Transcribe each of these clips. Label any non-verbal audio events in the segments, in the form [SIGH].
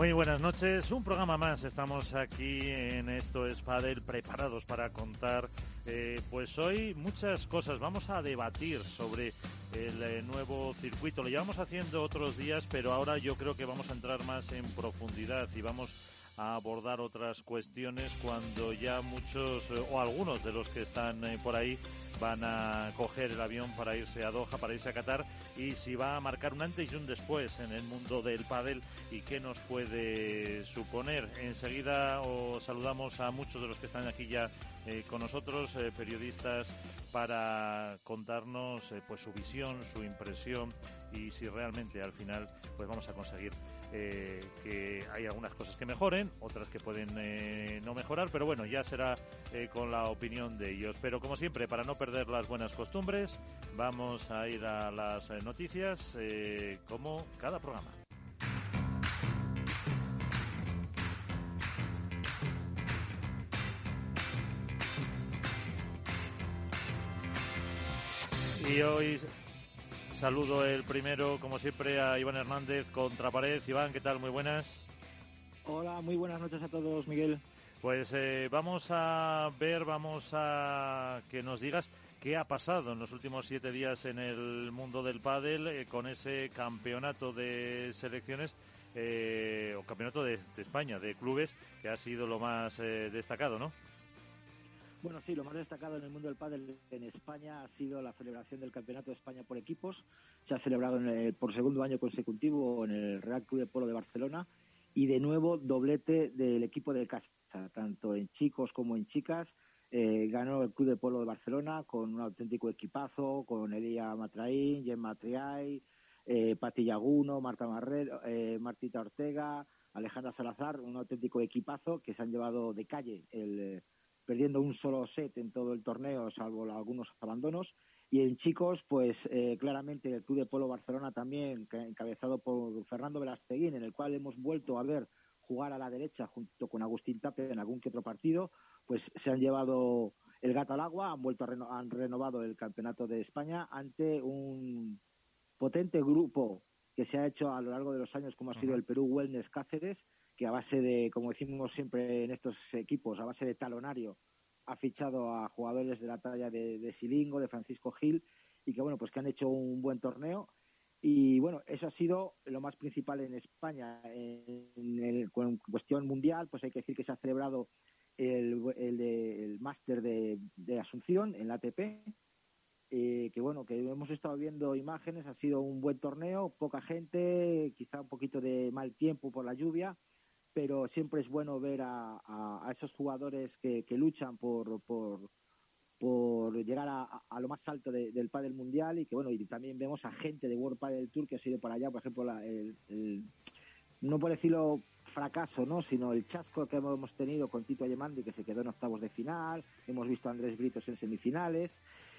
Muy buenas noches, un programa más. Estamos aquí en Esto es Padel preparados para contar eh, pues hoy muchas cosas. Vamos a debatir sobre el eh, nuevo circuito. Lo llevamos haciendo otros días, pero ahora yo creo que vamos a entrar más en profundidad y vamos a abordar otras cuestiones cuando ya muchos eh, o algunos de los que están por ahí van a coger el avión para irse a Doha, para irse a Qatar y si va a marcar un antes y un después en el mundo del pádel y qué nos puede suponer. Enseguida os saludamos a muchos de los que están aquí ya eh, con nosotros, eh, periodistas, para contarnos eh, pues su visión, su impresión y si realmente al final pues vamos a conseguir que hay algunas cosas que mejoren, otras que pueden no mejorar, pero bueno, ya será con la opinión de ellos. Pero como siempre, para no perder las buenas costumbres, vamos a ir a las noticias como cada programa. Y hoy saludo el primero, como siempre, a Iván Hernández contra pared. Iván, ¿qué tal? Muy buenas. Hola, muy buenas noches a todos, Miguel. Pues eh, vamos a ver, vamos a que nos digas qué ha pasado en los últimos siete días en el mundo del pádel eh, con ese campeonato de selecciones eh, o campeonato de, España de clubes que ha sido lo más destacado, ¿no? Bueno, sí, lo más destacado en el mundo del pádel en España ha sido la celebración del Campeonato de España por equipos. Se ha celebrado por segundo año consecutivo en el Real Club de Polo de Barcelona y de nuevo doblete del equipo de casa, tanto en chicos como en chicas. Eh, ganó el Club de Polo de Barcelona con un auténtico equipazo, con Elia Matraín, Gemma Triay, eh, Pati Yaguno, Marta Marrero, eh, Martita Ortega, Alejandra Salazar, un auténtico equipazo que se han llevado de calle el perdiendo un solo set en todo el torneo, salvo algunos abandonos. Y en chicos, pues eh, claramente el Club de Polo Barcelona también, encabezado por Fernando Velasteguín, en el cual hemos vuelto a ver jugar a la derecha junto con Agustín Tape en algún que otro partido, pues se han llevado el gato al agua, han vuelto a han renovado el campeonato de España ante un potente grupo que se ha hecho a lo largo de los años, como ha sido el Perú Wellness Cáceres, que a base de, como decimos siempre en estos equipos, a base de talonario, ha fichado a jugadores de la talla de, Silingo, de Francisco Gil, y que bueno, pues que han hecho un buen torneo. Y bueno, eso ha sido lo más principal en España. En, el, cuestión mundial, pues hay que decir que se ha celebrado el, el, máster de, Asunción en la ATP, eh, que bueno, que hemos estado viendo imágenes, ha sido un buen torneo, poca gente, quizá un poquito de mal tiempo por la lluvia, pero siempre es bueno ver a, a, esos jugadores que, que luchan por, por, por llegar a, a, lo más alto del pádel mundial y que bueno y también vemos a gente de World Padel Tour que ha sido para allá por ejemplo la, el, no por decirlo fracaso no sino el chasco que hemos tenido con Tito Ayemandi que se quedó en octavos de final hemos visto a Andrés Britos en semifinales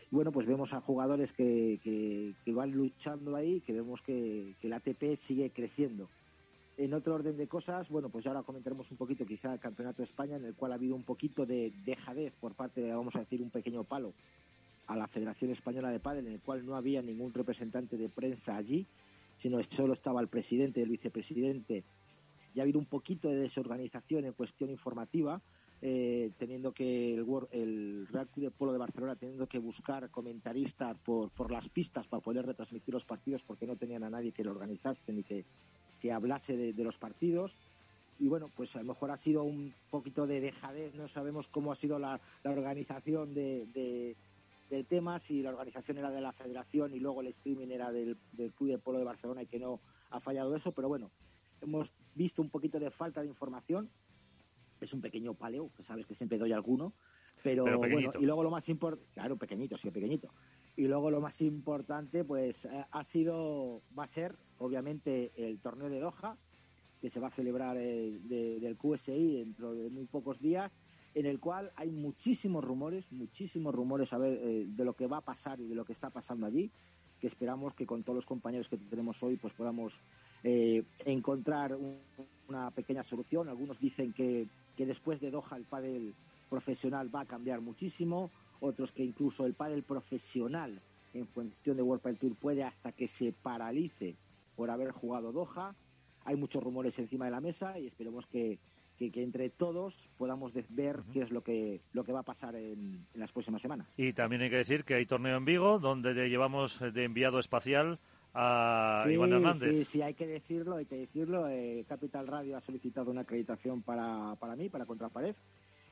y bueno pues vemos a jugadores que, que, que van luchando ahí que vemos que, que el ATP sigue creciendo en otro orden de cosas, bueno, pues ahora comentaremos un poquito quizá el Campeonato de España, en el cual ha habido un poquito de dejadez por parte de, vamos a decir, un pequeño palo a la Federación Española de Padel, en el cual no había ningún representante de prensa allí, sino solo estaba el presidente y el vicepresidente. Y ha habido un poquito de desorganización en cuestión informativa, eh, teniendo que el, el, Real Club de Polo de Barcelona teniendo que buscar comentaristas por, por las pistas para poder retransmitir los partidos porque no tenían a nadie que lo organizase ni que que hablase de, los partidos. Y bueno, pues a lo mejor ha sido un poquito de dejadez, no sabemos cómo ha sido la, organización de, del tema, si la organización era de la federación y luego el streaming era del, del Club de Polo de Barcelona y que no ha fallado eso, pero bueno, hemos visto un poquito de falta de información. Es un pequeño paleo, que sabes que siempre doy alguno, pero, bueno, y luego lo más importante, claro, pequeñito, sí, pequeñito. Y luego lo más importante, pues eh, ha sido, va a ser, obviamente, el torneo de Doha, que se va a celebrar eh, del QSI dentro de muy pocos días, en el cual hay muchísimos rumores, muchísimos rumores eh, de lo que va a pasar y de lo que está pasando allí, que esperamos que con todos los compañeros que tenemos hoy, pues podamos encontrar una pequeña solución. Algunos dicen que, que después de Doha el pádel profesional va a cambiar muchísimo otros que incluso el pádel profesional en cuestión de World Padel Tour puede hasta que se paralice por haber jugado Doha. hay muchos rumores encima de la mesa y esperemos que, que, entre todos podamos ver qué es lo que, lo que va a pasar en, las próximas semanas. Y también hay que decir que hay torneo en Vigo, donde llevamos de enviado espacial a Iván Hernández. Sí, sí, hay que decirlo, hay que decirlo. Eh, Capital Radio ha solicitado una acreditación para, para mí, para Contrapared.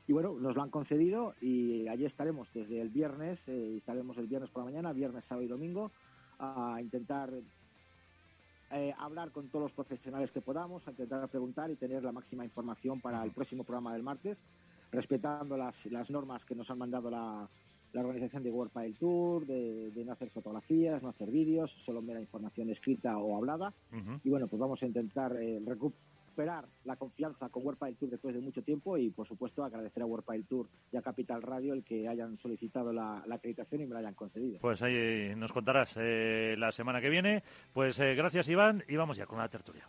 Y bueno, nos lo han concedido y allí estaremos desde el viernes, eh, estaremos el viernes por la mañana, viernes, sábado y domingo, a intentar eh, hablar con todos los profesionales que podamos, a intentar preguntar y tener la máxima información para el próximo programa del martes, respetando las, las normas que nos han mandado la, la organización de World Padel Tour, de, no hacer fotografías, no hacer vídeos, solo mera información escrita o hablada. Y bueno, pues vamos a intentar eh, recuperar la confianza con World Padel Tour después de mucho tiempo y por supuesto agradecer a World Padel Tour y a Capital Radio el que hayan solicitado la, acreditación y me la hayan concedido. Pues ahí nos contarás eh, la semana que viene. Pues eh, gracias Iván y vamos ya con la tertulia.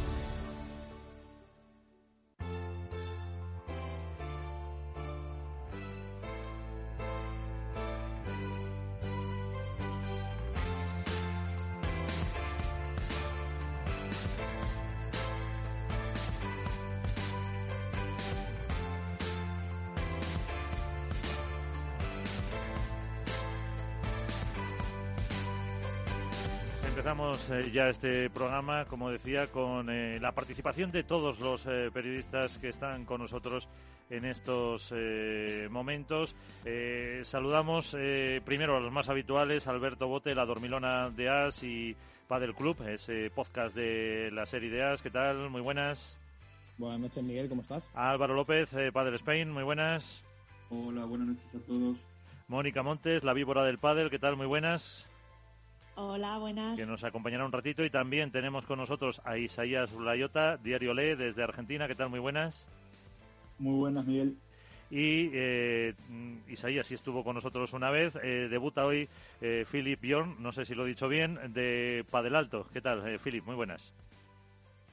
Empezamos eh, ya este programa, como decía, con eh, la participación de todos los eh, periodistas que están con nosotros en estos momentos. saludamos primero a los más habituales, Alberto Bote, La Dormilona de As y Padel Club, ese podcast de la serie de As. ¿Qué tal? Muy buenas. Buenas noches, Miguel, ¿cómo estás? Álvaro López, Padel Spain, muy buenas. Hola, buenas noches a todos. Mónica Montes, La Víbora del Padel, ¿qué tal? Muy buenas. Hola, buenas. Que nos acompañará un ratito. Y también tenemos con nosotros a Isaías Layota, Diario Le, desde Argentina. ¿Qué tal? Muy buenas. Muy buenas, Miguel. Y eh, Isaías sí estuvo con nosotros una vez. Eh, debuta hoy eh, Philip Bjorn, no sé si lo he dicho bien, de Padel Alto. ¿Qué tal, eh, Philip? Muy buenas.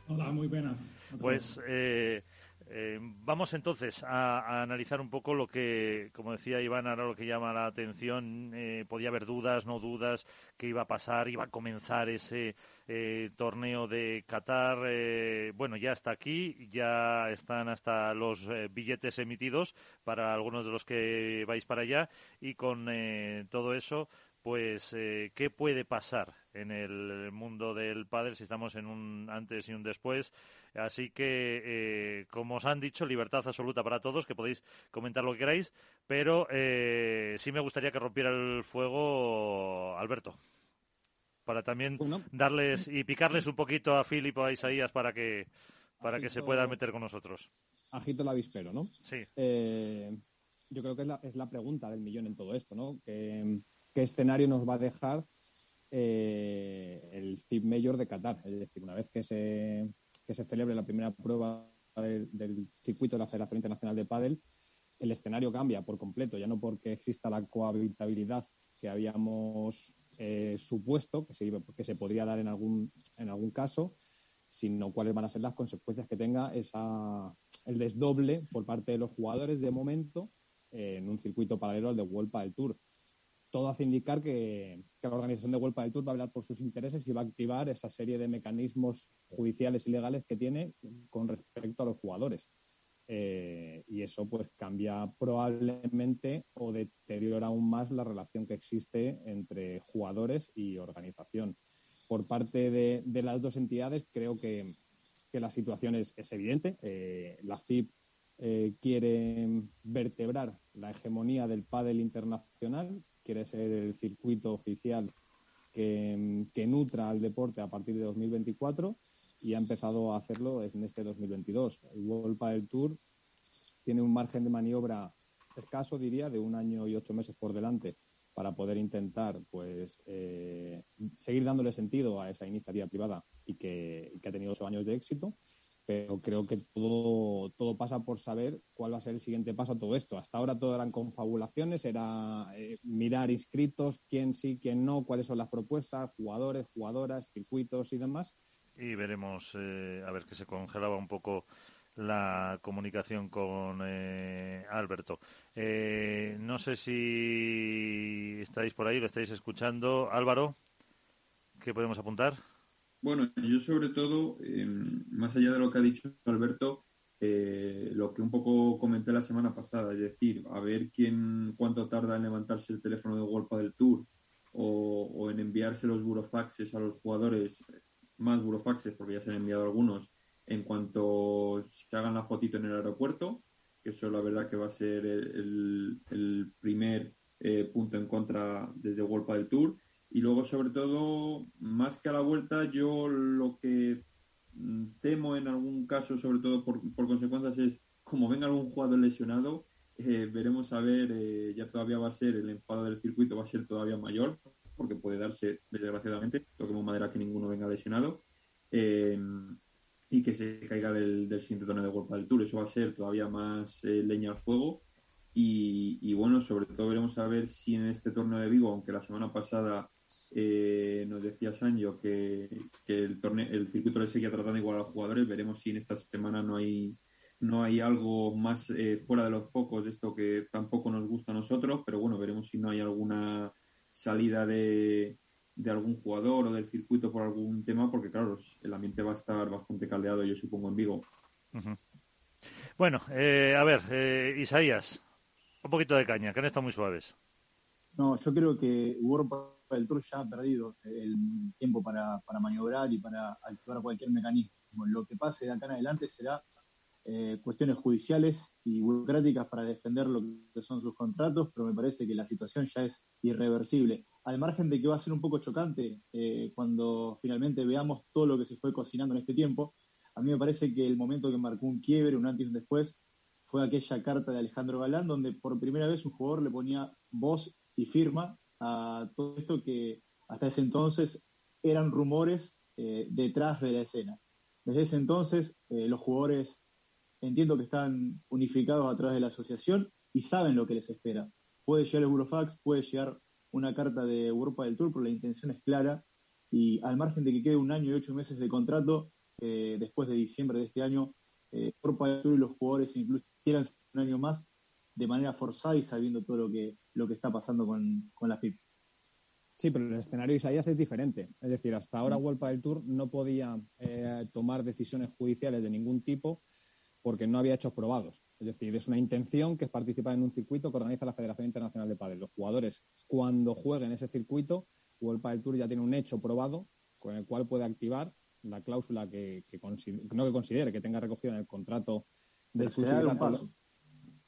Hola, muy buenas. Pues eh, eh, vamos entonces a, analizar un poco lo que, como decía Iván, ahora lo que llama la atención. Eh, podía haber dudas, no dudas, qué iba a pasar, iba a comenzar ese eh, torneo de Qatar. bueno, ya está aquí, ya están hasta los billetes emitidos para algunos de los que vais para allá y con todo eso pues eh, qué puede pasar en el mundo del pádel si estamos en un antes y un después. Así que, eh, como os han dicho, libertad absoluta para todos, que podéis comentar lo que queráis, pero eh, sí me gustaría que rompiera el fuego Alberto, para también darles y picarles un poquito a Filipe o a Isaías para que para que se pueda meter con nosotros. Agito el avispero, ¿no? Sí. yo creo que es la, es la pregunta del millón en todo esto, ¿no? Que qué escenario nos va a dejar eh, el FIB Mayor de Qatar. Es decir, una vez que se, que se celebre la primera prueba del, circuito de la Federación Internacional de Padel, el escenario cambia por completo, ya no porque exista la cohabitabilidad que habíamos eh, supuesto que se, que se podría dar en algún, en algún caso, sino cuáles van a ser las consecuencias que tenga esa, el desdoble por parte de los jugadores de momento eh, en un circuito paralelo al de World Padel Tour todo hace indicar que, la organización de World del Tour va a hablar por sus intereses y va a activar esa serie de mecanismos judiciales y legales que tiene con respecto a los jugadores. Eh, y eso pues cambia probablemente o deteriora aún más la relación que existe entre jugadores y organización. Por parte de, las dos entidades creo que, la situación es, evidente. Eh, la FIP eh, quiere vertebrar la hegemonía del pádel internacional quiere ser el circuito oficial que, nutra al deporte a partir de 2024 y ha empezado a hacerlo en este 2022. El World del Tour tiene un margen de maniobra escaso, diría, de un año y ocho meses por delante para poder intentar pues eh, seguir dándole sentido a esa iniciativa privada y que, ha tenido ocho años de éxito. Pero creo que todo, todo pasa por saber cuál va a ser el siguiente paso a todo esto. Hasta ahora todo eran confabulaciones, era eh, mirar inscritos, quién sí, quién no, cuáles son las propuestas, jugadores, jugadoras, circuitos y demás. Y veremos, eh, a ver, que se congelaba un poco la comunicación con eh, Alberto. no sé si estáis por ahí, lo estáis escuchando. Álvaro, ¿qué podemos apuntar? Bueno, yo sobre todo, em, más allá de lo que ha dicho Alberto, eh, lo que un poco comenté la semana pasada, es decir, a ver quién cuánto tarda en levantarse el teléfono de Golpa del Tour o, en enviarse los burofaxes a los jugadores, más burofaxes porque ya se han enviado algunos, en cuanto se hagan la fotito en el aeropuerto, que eso la verdad que va a ser el, primer eh, punto en contra desde Golpa del Tour y luego, sobre todo, más que a la vuelta, yo lo que mm, temo en algún caso, sobre todo por, por consecuencias, es como venga algún jugador lesionado, eh, veremos a ver, eh, ya todavía va a ser el enfado del circuito, va a ser todavía mayor, porque puede darse, desgraciadamente, toquemos madera que ninguno venga lesionado, eh, y que se caiga del, del siguiente torneo de World del Tour. Eso va a ser todavía más leña al fuego. Y, y, bueno, sobre todo veremos a ver si en este torneo de Vigo, aunque la semana pasada eh, nos decía Sancho que, el, torneo, el circuito le seguía tratando igual a los jugadores. Veremos si en esta semana no hay, no hay algo más eh, fuera de los focos de esto que tampoco nos gusta a nosotros, pero bueno, veremos si no hay alguna salida de, de algún jugador o del circuito por algún tema, porque claro, el ambiente va a estar bastante caldeado, yo supongo, en Vigo. Bueno, eh, a ver, Isaías, un poquito de caña, que han estado muy suaves. No, yo creo que Europa del Tour ya ha perdido el tiempo para, maniobrar y para activar cualquier mecanismo. Lo que pase de acá en adelante será eh, cuestiones judiciales y burocráticas para defender lo que son sus contratos, pero me parece que la situación ya es irreversible. Al margen de que va a ser un poco chocante eh, cuando finalmente veamos todo lo que se fue cocinando en este tiempo, a mí me parece que el momento que marcó un quiebre, un antes y un después, fue aquella carta de Alejandro Galán, donde por primera vez un jugador le ponía voz y firma a todo esto que hasta ese entonces eran rumores eh, detrás de la escena. Desde ese entonces eh, los jugadores entiendo que están unificados a través de la asociación y saben lo que les espera. Puede llegar el Burofax, puede llegar una carta de Europa del Tour, pero la intención es clara y al margen de que quede un año y ocho meses de contrato, eh, después de diciembre de este año, Europa del Tour y los jugadores incluso quieran un año más, de manera forzada y sabiendo todo lo que, lo que está pasando con, la FIP. Sí, pero el escenario Isaías es diferente. Es decir, hasta ahora World mm. del Tour no podía eh, tomar decisiones judiciales de ningún tipo porque no había hechos probados. Es decir, es una intención que es participar en un circuito que organiza la Federación Internacional de Padel. Los jugadores, cuando jueguen ese circuito, World del Tour ya tiene un hecho probado con el cual puede activar la cláusula que, no que considere que tenga recogido en el contrato de exclusividad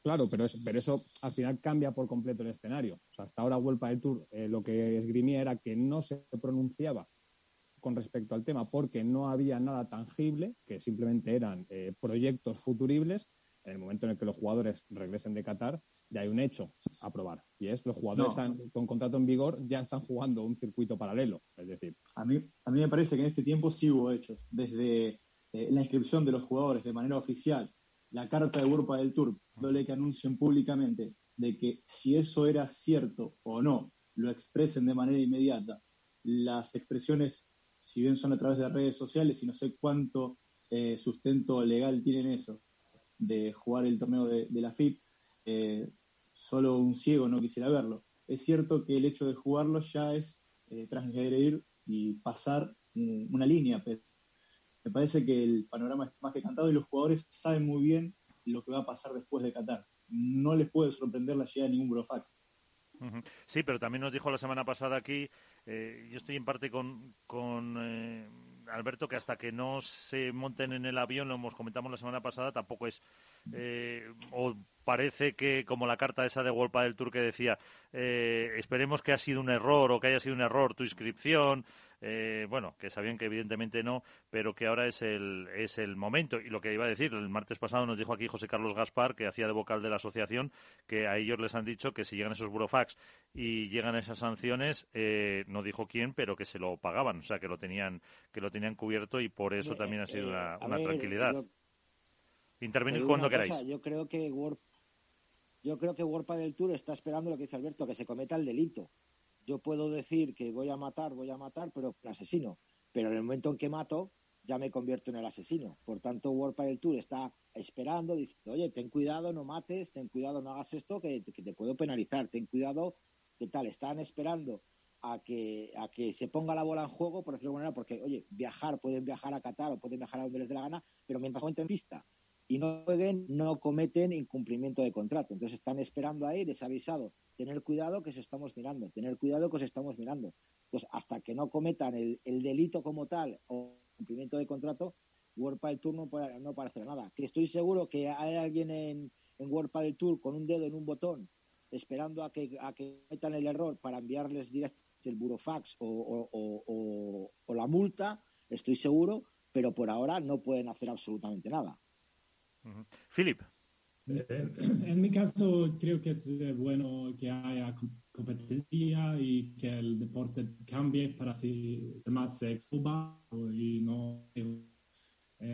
Claro, pero, pero eso al final cambia por completo el escenario. O sea, hasta ahora Vuelta del Tour eh, lo que esgrimía era que no se pronunciaba con respecto al tema porque no había nada tangible, que simplemente eran eh, proyectos futuribles. En el momento en el que los jugadores regresen de Qatar, ya hay un hecho a probar. Y es los jugadores con contrato en vigor ya están jugando un circuito paralelo. Es decir, a mí, a mí me parece que en este tiempo sí hubo hechos. Desde eh, la inscripción de los jugadores de manera oficial la carta de Europa del Tour, dándole que anuncien públicamente de que si eso era cierto o no, lo expresen de manera inmediata. Las expresiones, si bien son a través de redes sociales y no sé cuánto eh, sustento legal tienen eso, de jugar el torneo de, la FIP, eh, solo un ciego no quisiera verlo. Es cierto que el hecho de jugarlo ya es eh, transgredir y pasar una línea, pero me parece que el panorama es más que cantado y los jugadores saben muy bien lo que va a pasar después de Qatar. No les puede sorprender la llegada de ningún Burofax. Sí, pero también nos dijo la semana pasada aquí, eh, yo estoy en parte con, con eh, Alberto, que hasta que no se monten en el avión, lo hemos comentado la semana pasada, tampoco es, eh, o parece que, como la carta esa de World del Tour que decía, eh, esperemos que ha sido un error o que haya sido un error tu inscripción, eh, bueno, que sabían que evidentemente no, pero que ahora es el, es el momento. Y lo que iba a decir, el martes pasado nos dijo aquí José Carlos Gaspar, que hacía de vocal de la asociación, que a ellos les han dicho que si llegan esos burofax y llegan esas sanciones, eh, no dijo quién, pero que se lo pagaban, o sea, que lo tenían, que lo tenían cubierto y por eso también ha sido una, tranquilidad. Intervenir cuando queráis. yo creo que World yo creo que World del Tour está esperando lo que dice Alberto, que se cometa el delito. Yo puedo decir que voy a matar, voy a matar, pero asesino. Pero en el momento en que mato, ya me convierto en el asesino. Por tanto, World del Tour está esperando, diciendo, oye, ten cuidado, no mates, ten cuidado, no hagas esto, que, te puedo penalizar, ten cuidado, ¿qué tal? Están esperando a que, a que se ponga la bola en juego, por decirlo de alguna manera, porque, oye, viajar, pueden viajar a Qatar o pueden viajar a donde les dé la gana, pero mientras no en pista y no jueguen, no cometen incumplimiento de contrato. Entonces están esperando ahí, les ha tener cuidado que se estamos mirando, tener cuidado que os estamos mirando. Pues hasta que no cometan el, delito como tal o incumplimiento de contrato, World del Tour no, puede, no hacer nada. Que estoy seguro que hay alguien en, en World del Tour con un dedo en un botón esperando a que, a que cometan el error para enviarles directamente el burofax o, o, o la multa, estoy seguro, pero por ahora no pueden hacer absolutamente nada. Philip. Eh, en mi caso, creo que es eh, bueno que haya competencia y que el deporte cambie para ser más eh, y no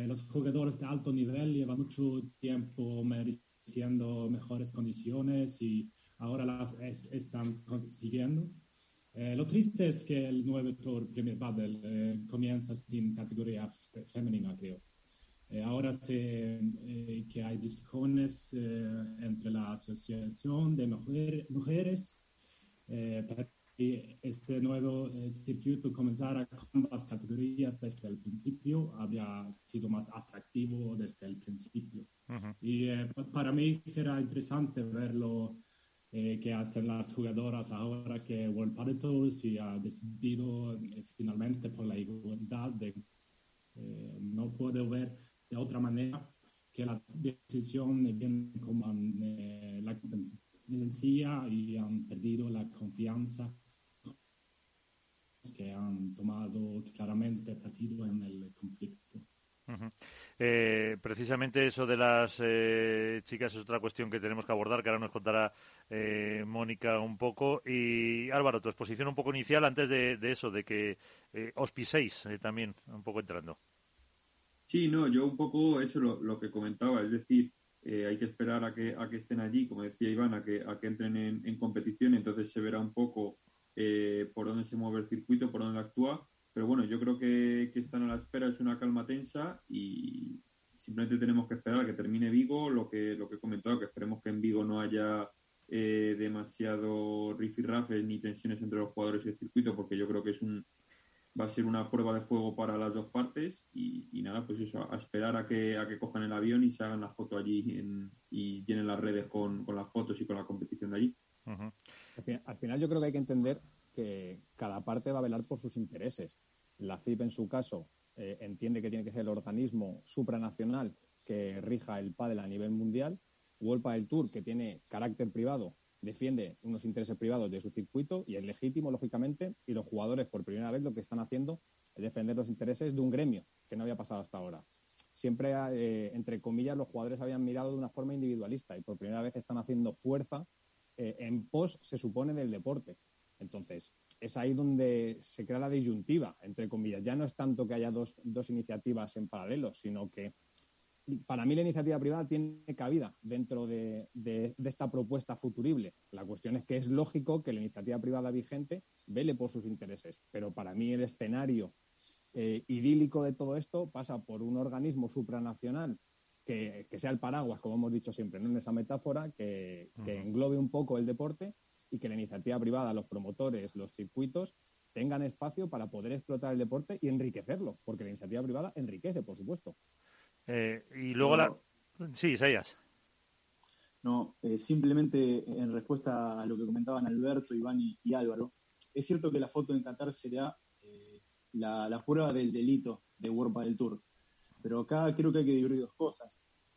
los jugadores de alto nivel llevan mucho tiempo mereciendo mejores condiciones y ahora las están consiguiendo. lo triste es que el nuevo Tour Premier Padel comienza sin categoría femenina, creo. Eh, ahora sé eh, que hay discusiones eh, entre la Asociación de Mujeres para que este nuevo circuito comenzara con ambas categorías desde el principio, había sido más atractivo desde el principio. Y para mí será interesante verlo que hacen las jugadoras ahora que World Padel Tour se ha decidido finalmente por la igualdad de no puedo ver de otra manera que la decisión viene como eh, la competencia y han perdido la confianza que han tomado claramente partido en el conflicto. Eh, precisamente eso de las eh, chicas es otra cuestión que tenemos que abordar, que ahora nos contará Mónica un poco. Y Álvaro, tu exposición un poco inicial antes de, de eso, de que os piséis también, un poco entrando. Sí, no, yo un poco eso lo, que comentaba, es decir, eh, hay que esperar a que, a que estén allí, como decía Iván, a que, a que entren en, en competición, entonces se verá un poco eh, por dónde se mueve el circuito, por dónde actúa, pero bueno, yo creo que, que están a la espera, es una calma tensa y simplemente tenemos que esperar a que termine Vigo, lo que, lo que he comentado, que esperemos que en Vigo no haya eh, demasiado rifirrafes ni tensiones entre los jugadores y el circuito, porque yo creo que es un, va a ser una prueba de fuego para las dos partes y, nada, pues eso, a esperar a que, a que cojan el avión y se hagan la foto allí y llenen las redes con, con, las fotos y con la competición de allí. al, final, yo creo que hay que entender que cada parte va a velar por sus intereses. La CIP en su caso eh, entiende que tiene que ser el organismo supranacional que rija el pádel a nivel mundial. World del Tour, que tiene carácter privado, defiende unos intereses privados de su circuito y es legítimo, lógicamente, y los jugadores por primera vez lo que están haciendo es defender los intereses de un gremio que no había pasado hasta ahora. Siempre, eh, entre comillas, los jugadores habían mirado de una forma individualista y por primera vez están haciendo fuerza eh, en pos, se supone, del deporte. Entonces, es ahí donde se crea la disyuntiva, entre comillas. Ya no es tanto que haya dos, dos iniciativas en paralelo, sino que para mí la iniciativa privada tiene cabida dentro de, esta propuesta futurible. La cuestión es que es lógico que la iniciativa privada vigente vele por sus intereses, pero para mí el escenario eh, idílico de todo esto pasa por un organismo supranacional que, sea el paraguas, como hemos dicho siempre, ¿no? en esa metáfora, que, que englobe un poco el deporte y que la iniciativa privada, los promotores, los circuitos, tengan espacio para poder explotar el deporte y enriquecerlo, porque la iniciativa privada enriquece, por supuesto. Eh, y luego la... Sí, Isaías. No, eh, simplemente en respuesta a lo que comentaban Alberto, Iván y, Álvaro, es cierto que la foto en Qatar sería eh, la, prueba del delito de World del Tour, pero acá creo que hay que dividir dos cosas.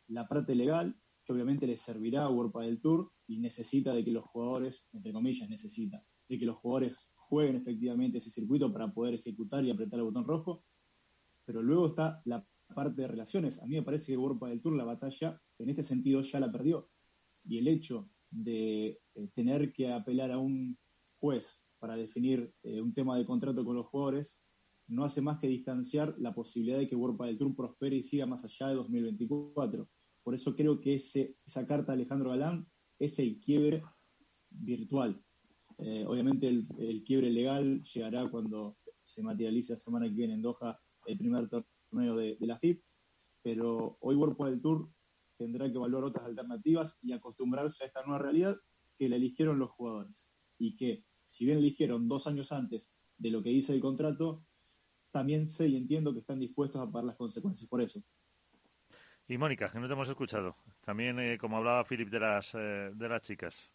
La parte legal, que obviamente le servirá a World del Tour y necesita de que los jugadores, entre comillas, necesita de que los jugadores jueguen efectivamente ese circuito para poder ejecutar y apretar el botón rojo. Pero luego está la parte de relaciones. A mí me parece que World del Tour la batalla en este sentido ya la perdió. Y el hecho de eh, tener que apelar a un juez para definir eh, un tema de contrato con los jugadores no hace más que distanciar la posibilidad de que World del Tour prospere y siga más allá de 2024. Por eso creo que ese, esa carta de Alejandro Galán es el quiebre virtual. Eh, obviamente el, quiebre legal llegará cuando se materialice la semana que viene en Doha el primer torneo de, la FIP, pero hoy World del Tour tendrá que evaluar otras alternativas y acostumbrarse a esta nueva realidad que la eligieron los jugadores. Y que, si bien eligieron dos años antes de lo que dice el contrato, también sé y entiendo que están dispuestos a pagar las consecuencias por eso. Y Mónica, que no te hemos escuchado. También, eh, como hablaba Philip de las, eh, de las chicas.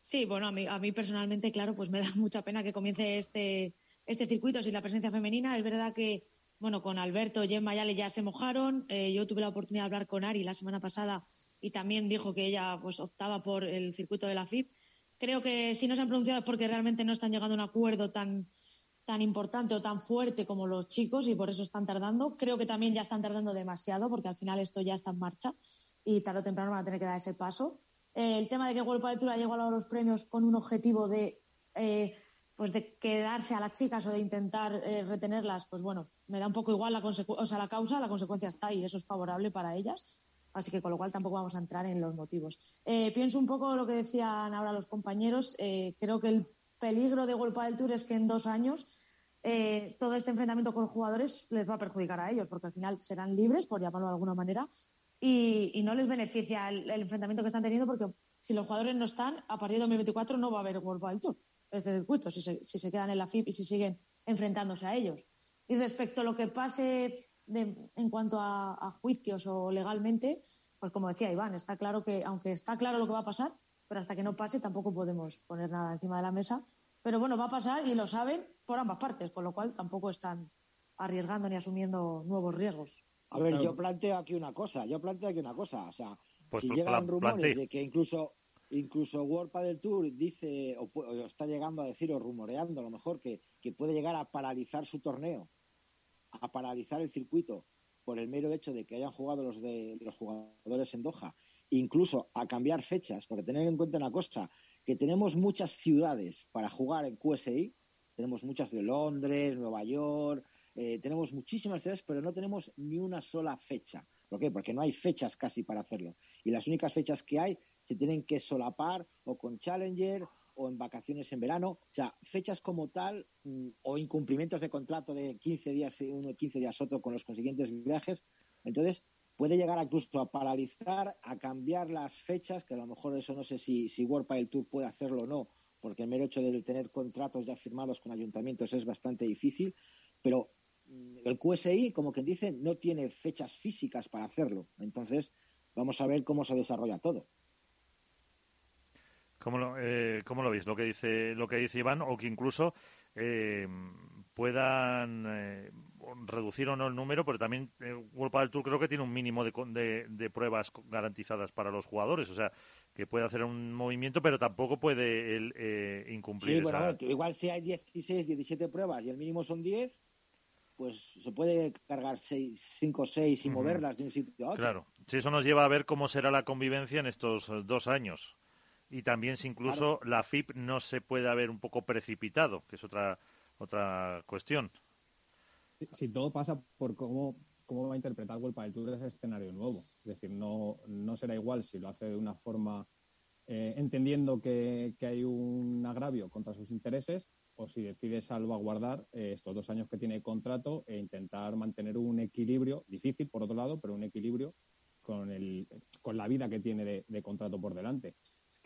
Sí, bueno, a mí, a mí personalmente, claro, pues me da [LAUGHS] mucha pena que comience este, este circuito sin la presencia femenina. Es verdad que, bueno, con Alberto, Gemma Yale ya se mojaron. Eh, yo tuve la oportunidad de hablar con Ari la semana pasada y también dijo que ella pues optaba por el circuito de la FIP. Creo que si no se han pronunciado es porque realmente no están llegando a un acuerdo tan, tan importante o tan fuerte como los chicos y por eso están tardando. Creo que también ya están tardando demasiado porque al final esto ya está en marcha y tarde o temprano van a tener que dar ese paso. Eh, el tema de que World ha llegado a los premios con un objetivo de eh, pues de quedarse a las chicas o de intentar eh, retenerlas, pues bueno, me da un poco igual la, o sea, la causa, la consecuencia está ahí, eso es favorable para ellas. Así que con lo cual tampoco vamos a entrar en los motivos. pienso un poco lo que decían ahora los compañeros. creo que el peligro de World del Tour es que en dos años eh, todo este enfrentamiento con jugadores les va a perjudicar a ellos, porque al final serán libres, por llamarlo de alguna manera, y, no les beneficia el, enfrentamiento que están teniendo, porque si los jugadores no están, a partir de 2024 no va a haber World Wide Tour, este circuito, si se, si se quedan en la FIP y si siguen enfrentándose a ellos. Y respecto a lo que pase en cuanto a, a, juicios o legalmente, pues como decía Iván, está claro que, aunque está claro lo que va a pasar, pero hasta que no pase tampoco podemos poner nada encima de la mesa pero bueno, va a pasar y lo saben por ambas partes, con lo cual tampoco están arriesgando ni asumiendo nuevos riesgos. A ver, yo planteo aquí una cosa, yo planteo aquí una cosa, o sea, pues si llegan rumores de que incluso incluso World del Tour dice o, está llegando a decir o rumoreando a lo mejor que, que puede llegar a paralizar su torneo, a paralizar el circuito por el mero hecho de que hayan jugado los de los jugadores en Doha, incluso a cambiar fechas, porque tener en cuenta una cosa, que tenemos muchas ciudades para jugar en QSI, tenemos muchas de Londres, Nueva York, eh, tenemos muchísimas ciudades, pero no tenemos ni una sola fecha. ¿Por qué? Porque no hay fechas casi para hacerlo. Y las únicas fechas que hay se tienen que solapar o con Challenger o en vacaciones en verano. O sea, fechas como tal mm, o incumplimientos de contrato de 15 días uno, 15 días otro con los consiguientes viajes. Entonces, puede llegar incluso a paralizar, a cambiar las fechas, que a lo mejor eso no sé si, si World Tour puede hacerlo o no, porque el mero hecho de tener contratos ya firmados con ayuntamientos es bastante difícil, pero mm, el QSI, como quien dice, no tiene fechas físicas para hacerlo. Entonces, vamos a ver cómo se desarrolla todo. ¿Cómo lo, eh, ¿Cómo lo veis? Lo que dice, lo que dice Iván, o que incluso eh, puedan eh, reducir o no el número, pero también el World del Tour creo que tiene un mínimo de, de, pruebas garantizadas para los jugadores, o sea, que puede hacer un movimiento, pero tampoco puede él, eh, incumplir. Sí, bueno, igual si hay 16, 17 pruebas y el mínimo son 10, pues se puede cargar 5 o 6 y moverlas de un sitio a otro. Claro, si eso nos lleva a ver cómo será la convivencia en estos dos años. Y también si incluso la FIP no se puede haber un poco precipitado, que es otra, otra cuestión si todo pasa por cómo, cómo va a interpretar World del Tour ese escenario nuevo. Es decir, no, no será igual si lo hace de una forma eh, entendiendo que, que, hay un agravio contra sus intereses o si decide salvaguardar eh, estos dos años que tiene de contrato e intentar mantener un equilibrio, difícil por otro lado, pero un equilibrio con, el, con la vida que tiene de, de contrato por delante.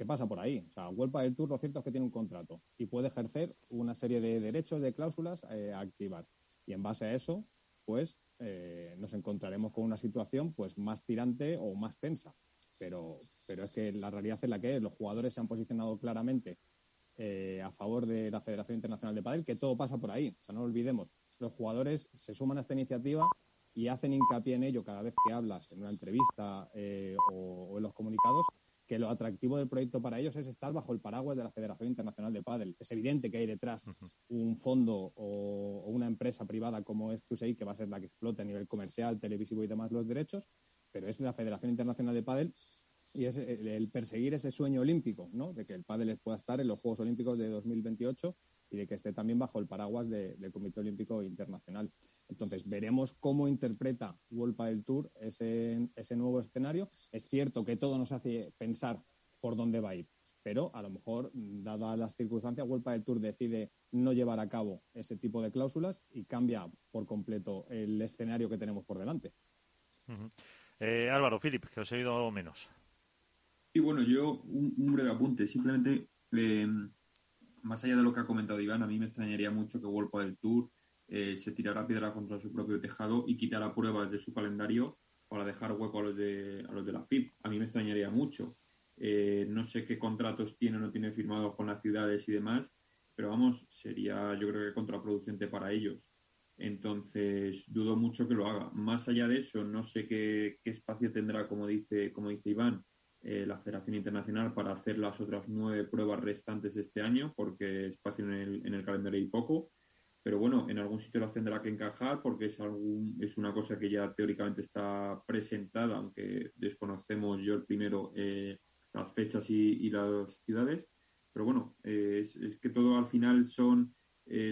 ¿Qué pasa por ahí? O sea, World del Tour lo cierto es que tiene un contrato y puede ejercer una serie de derechos, de cláusulas eh, a activar. Y en base a eso, pues eh, nos encontraremos con una situación pues más tirante o más tensa. Pero, pero es que la realidad es la que es. Los jugadores se han posicionado claramente eh, a favor de la Federación Internacional de Padel, que todo pasa por ahí. O sea, no olvidemos, los jugadores se suman a esta iniciativa y hacen hincapié en ello cada vez que hablas en una entrevista o, en los comunicados, que lo atractivo del proyecto para ellos es estar bajo el paraguas de la Federación Internacional de Padel. Es evidente que hay detrás un fondo o, una empresa privada como es QSI, que va a ser la que explote a nivel comercial, televisivo y demás los derechos, pero es la Federación Internacional de Padel y es el, perseguir ese sueño olímpico, ¿no? De que el pádel pueda estar en los Juegos Olímpicos de 2028 y de que esté también bajo el paraguas del Comité Olímpico Internacional. Entonces, veremos cómo interpreta World Padel Tour ese, ese nuevo escenario. Es cierto que todo nos hace pensar por dónde va a ir, pero a lo mejor, dadas las circunstancias, World Padel Tour decide no llevar a cabo ese tipo de cláusulas y cambia por completo el escenario que tenemos por delante. Eh, Álvaro, Philip, que os he oído menos. Y bueno, yo un, breve apunte. Simplemente, eh, más allá de lo que ha comentado Iván, a mí me extrañaría mucho que World del Tour eh, se tirara piedra contra su propio tejado y quitara pruebas de su calendario para dejar hueco a los de, a los de la FIP. A mí me extrañaría mucho. Eh, no sé qué contratos tiene o no tiene firmados con las ciudades y demás, pero vamos, sería yo creo que contraproducente para ellos. Entonces, dudo mucho que lo haga. Más allá de eso, no sé qué, qué espacio tendrá, como dice, como dice Iván, eh, la Federación Internacional para hacer las otras nueve pruebas restantes este año, porque espacio en el, en el calendario hay poco. Pero bueno, en algún sitio la tendrá que encajar porque es, algún, es una cosa que ya teóricamente está presentada, aunque desconocemos yo el primero eh, las fechas y, las ciudades. Pero bueno, eh, es, que todo al final son,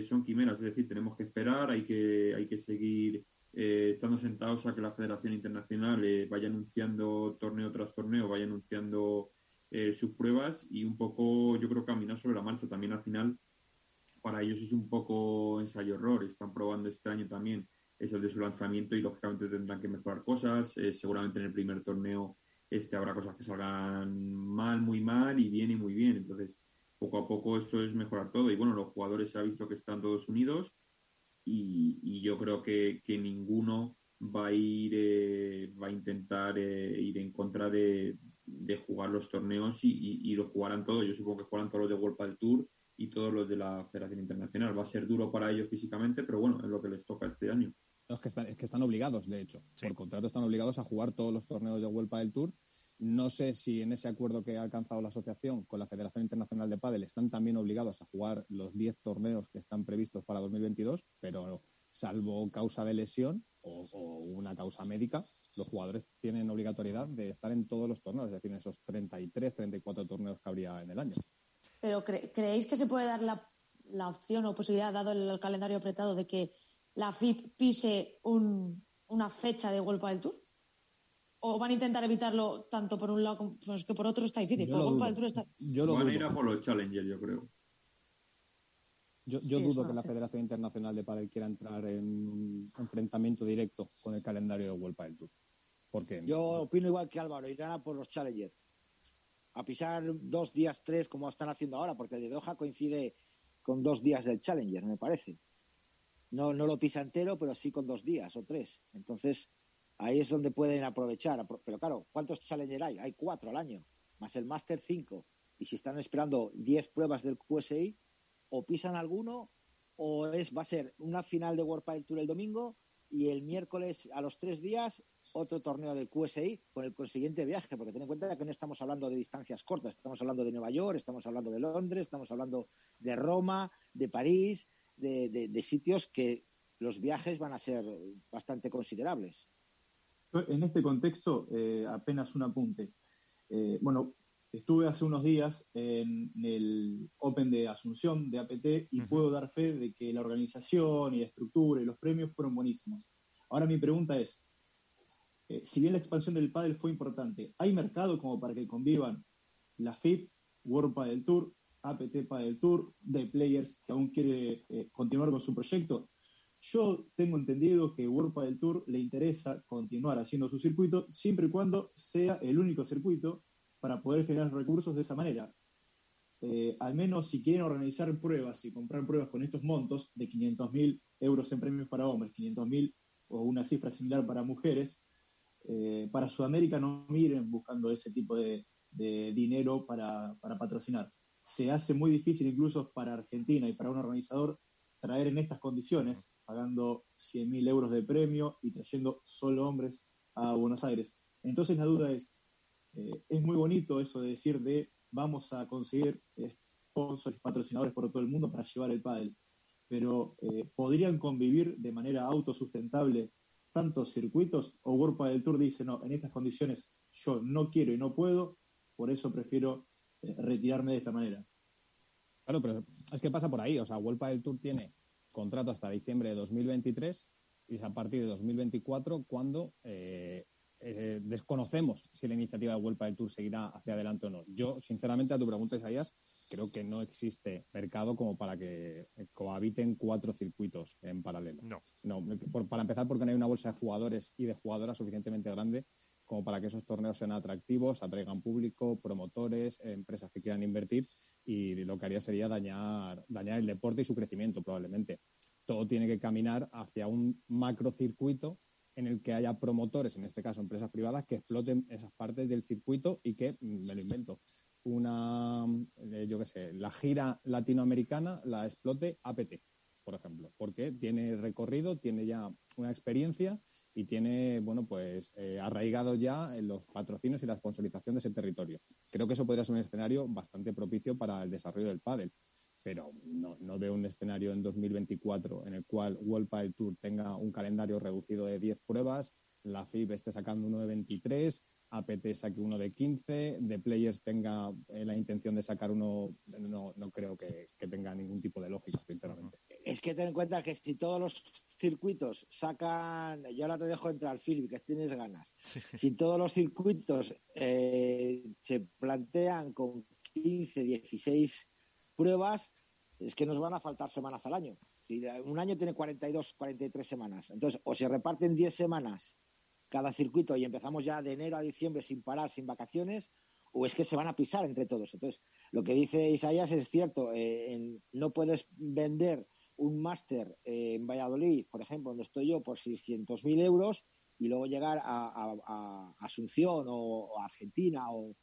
son quimeras, es decir, tenemos que esperar, hay que, hay que seguir eh, estando sentados a que la Federación Internacional eh, vaya anunciando torneo tras torneo, vaya anunciando eh, sus pruebas y un poco, yo creo, caminar sobre la marcha. También al final, para ellos es un poco ensayo-error. Están probando este año también es el de su lanzamiento y lógicamente tendrán que mejorar cosas. seguramente en el primer torneo este habrá cosas que salgan mal, muy mal y bien y muy bien. Entonces, poco a poco esto es mejorar todo. Y bueno, los jugadores se ha visto que están todos unidos y, yo creo que, ninguno va a ir eh, va a intentar eh, ir en contra de, jugar los torneos y, y, lo jugarán todos. Yo supongo que jugarán todos los de World del Tour y todos los de la Federación Internacional. Va a ser duro para ellos físicamente, pero bueno, es lo que les toca este año. es, que están, es que están obligados, de hecho. Por contrato están obligados a jugar todos los torneos de World del Tour no sé si en ese acuerdo que ha alcanzado la asociación con la Federación Internacional de Pádel están también obligados a jugar los 10 torneos que están previstos para 2022, pero salvo causa de lesión o, una causa médica, los jugadores tienen obligatoriedad de estar en todos los torneos, es decir, en esos 33, 34 torneos que habría en el año. Pero ¿creéis que se puede dar la, opción o posibilidad, dado el, calendario apretado, de que la FIP pise una fecha de World del Tour? o van a intentar evitarlo tanto por un lado como pues que por otro está difícil. Por el está... van a ir a por los Challengers, yo creo. Yo, dudo que la Federación Internacional de Padel quiera entrar en un enfrentamiento directo con el calendario de World Padel Tour. Porque... Yo opino igual que Álvaro, irán a por los Challengers. A pisar dos días, tres, como están haciendo ahora, porque el de Doha coincide con dos días del Challenger, me parece. No, no lo pisa entero, pero sí con dos días o tres. Entonces, Ahí es donde pueden aprovechar. Pero claro, ¿cuántos Challenger hay? Hay cuatro al año, más el Master cinco. Y si están esperando diez pruebas del QSI, o pisan alguno, o es va a ser una final de World Padel Tour el domingo y el miércoles a los tres días otro torneo del QSI con el consiguiente viaje, porque ten en cuenta que no estamos hablando de distancias cortas, estamos hablando de Nueva York, estamos hablando de Londres, estamos hablando de Roma, de París, de, de sitios que los viajes van a ser bastante considerables. En este contexto, eh, apenas un apunte. Eh, bueno, estuve hace unos días en el Open de Asunción de APT y puedo dar fe de que la organización y la estructura y los premios fueron buenísimos. Ahora mi pregunta es, eh, si bien la expansión del pádel fue importante, ¿hay mercado como para que convivan la FIP, World Padel Tour, APT Padel Tour, de Players que aún quiere continuar con su proyecto? Yo tengo entendido que World del Tour le interesa continuar haciendo su circuito siempre y cuando sea el único circuito para poder generar recursos de esa manera. Eh, al menos si quieren organizar pruebas y comprar pruebas con estos montos de 500.000 euros en premios para hombres, 500.000 o una cifra similar para mujeres, eh, para Sudamérica no miren buscando ese tipo de, dinero para, patrocinar. Se hace muy difícil incluso para Argentina y para un organizador traer en estas condiciones pagando 100.000 euros de premio y trayendo solo hombres a Buenos Aires. Entonces la duda es, eh, es muy bonito eso de decir de vamos a conseguir sponsors, patrocinadores por todo el mundo para llevar el pádel, pero eh, ¿podrían convivir de manera autosustentable tantos circuitos o World del Tour dice, no, en estas condiciones yo no quiero y no puedo, por eso prefiero eh, retirarme de esta manera? Claro, pero es que pasa por ahí, o sea, World del Tour tiene contrato hasta diciembre de 2023 y es a partir de 2024 cuando eh, eh, desconocemos si la iniciativa de Vuelta del Tour seguirá hacia adelante o no. Yo, sinceramente, a tu pregunta, Isaías, creo que no existe mercado como para que cohabiten cuatro circuitos en paralelo. No. no para empezar, porque no hay una bolsa de jugadores y de jugadoras suficientemente grande como para que esos torneos sean atractivos, atraigan público, promotores, empresas que quieran invertir y lo que haría sería dañar, dañar el deporte y su crecimiento probablemente. Todo tiene que caminar hacia un macrocircuito en el que haya promotores, en este caso empresas privadas, que exploten esas partes del circuito y que, mm, me lo invento, una, eh, yo qué sé, la gira latinoamericana la explote APT, por ejemplo, porque tiene recorrido, tiene ya una experiencia y tiene, bueno, pues eh, arraigado ya los patrocinios y la sponsorización de ese territorio. Creo que eso podría ser un escenario bastante propicio para el desarrollo del pádel pero no, no, veo un escenario en 2024 en el cual World Padel Tour tenga un calendario reducido de 10 pruebas, la FIB esté sacando uno de 23, APT saque uno de 15, The Players tenga eh, la intención de sacar uno, no, no creo que, tenga ningún tipo de lógica, sinceramente. Es que ten en cuenta que si todos los circuitos sacan, yo ahora te dejo entrar, Philip, que tienes ganas, si todos los circuitos eh, se plantean con 15, 16 pruebas, es que nos van a faltar semanas al año. Un año tiene 42, 43 semanas. Entonces, o se reparten 10 semanas cada circuito y empezamos ya de enero a diciembre sin parar, sin vacaciones, o es que se van a pisar entre todos. Entonces, lo que dice Isaías es cierto. Eh, no puedes vender un máster eh, en Valladolid, por ejemplo, donde estoy yo, por 600.000 euros y luego llegar a, Asunción o, a Argentina o,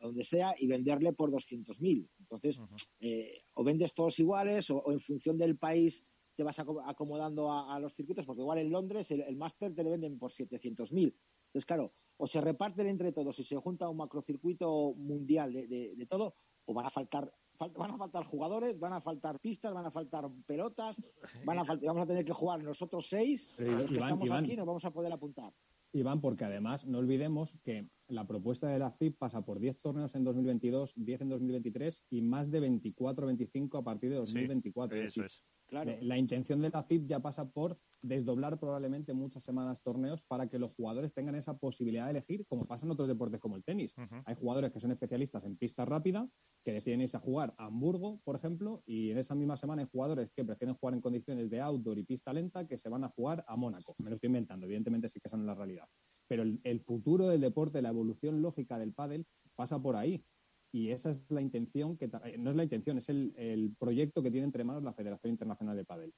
donde sea y venderle por 200.000. Entonces, eh, o vendes todos iguales o, en función del país te vas acomodando a, los circuitos, porque igual en Londres el, máster te le venden por 700.000. Entonces, claro, o se reparten entre todos y se junta un macrocircuito mundial de, todo, o van a faltar van a faltar jugadores, van a faltar pistas, van a faltar pelotas, van a vamos a tener que jugar nosotros seis, los que estamos aquí, nos vamos a poder apuntar. Iván, porque además no olvidemos que la propuesta de la FIP pasa por 10 torneos en 2022, 10 en 2023 y más de 24 25 a partir de 2024. eso es. Claro. La intención de la FIP ya pasa por desdoblar probablemente muchas semanas torneos para que los jugadores tengan esa posibilidad de elegir, como pasa en otros deportes como el tenis. Hay jugadores que son especialistas en pista rápida, que deciden irse a jugar a Hamburgo, por ejemplo, y en esa misma semana hay jugadores que prefieren jugar en condiciones de outdoor y pista lenta que se van a jugar a Mónaco. Me lo estoy inventando, evidentemente sí que son la realidad. Pero el, el futuro del deporte, la evolución lógica del pádel pasa por ahí y esa es la intención, que eh, no es la intención, es el, proyecto que tiene entre manos la Federación Internacional de Padel.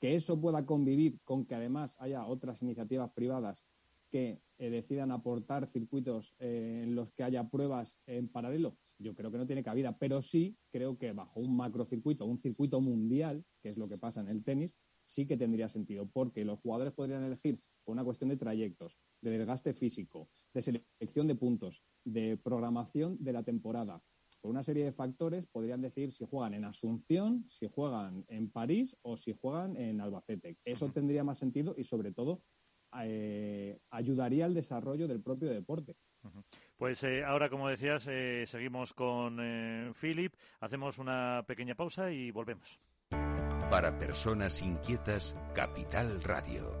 Que eso pueda convivir con que además haya otras iniciativas privadas que eh, decidan aportar circuitos eh, en los que haya pruebas en paralelo, yo creo que no tiene cabida, pero sí creo que bajo un macrocircuito, un circuito mundial, que es lo que pasa en el tenis, sí que tendría sentido, porque los jugadores podrían elegir por una cuestión de trayectos, de desgaste físico, de selección de puntos, de programación de la temporada. Por una serie de factores podrían decir si juegan en Asunción, si juegan en París o si juegan en Albacete. Eso tendría más sentido y sobre todo eh, ayudaría al desarrollo del propio deporte. Pues eh, ahora, como decías, eh, seguimos con Philip, hacemos una pequeña pausa y volvemos. Para personas inquietas, Capital Radio.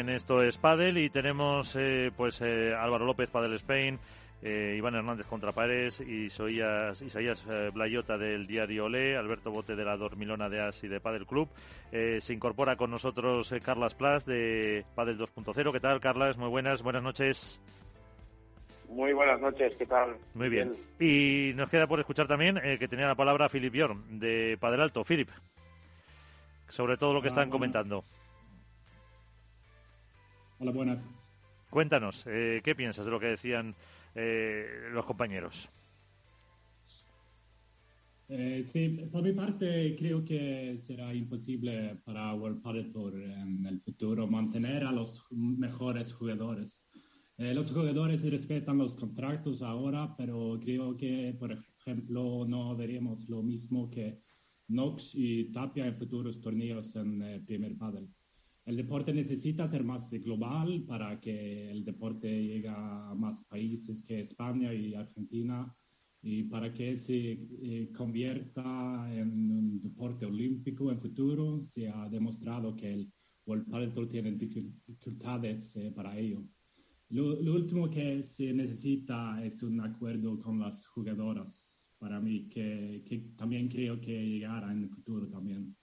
En esto es Padel y tenemos eh, pues eh, Álvaro López, Padel Spain, eh, Iván Hernández contra Pares, Isaías, Isaías Blayota del diario Olé, Alberto Bote de la Dormilona de As y de Padel Club. se incorpora con nosotros Carlas Plas de Padel 2.0. ¿Qué tal, Carlas? Muy buenas, buenas noches. Muy buenas noches, ¿qué tal? Muy bien. Y nos queda por escuchar también que tenía la palabra Philip Bjorn de Padel Alto. Philip, sobre todo lo que están comentando. Hola, buenas. Cuéntanos, eh, ¿qué piensas de lo que decían eh, los compañeros? Eh, sí, por mi parte creo que será imposible para World Padel Tour en el futuro mantener a los mejores jugadores. los jugadores respetan los contratos ahora, pero creo que, por ejemplo, no veremos lo mismo que Knox y Tapia en futuros torneos en primer Padel el deporte necesita ser más global para que el deporte llegue a más países que España y Argentina y para que se eh, convierta en un deporte olímpico en futuro, se ha demostrado que el World Padel tiene dificultades eh, para ello. Lo, último que se necesita es un acuerdo con las jugadoras, para mí, que, que también creo que llegará en el futuro también.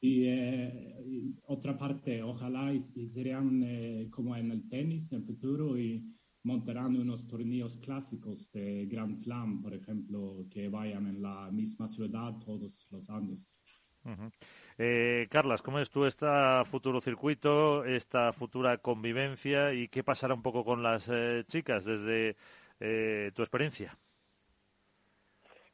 Eh, y, otra parte, ojalá y, serían eh, como en el tenis en el futuro y montarán unos torneos clásicos de Grand Slam, por ejemplo, que vayan en la misma ciudad todos los años. eh, Carlas, ¿cómo es tú este futuro circuito, esta futura convivencia y qué pasará un poco con las eh, chicas desde tu experiencia?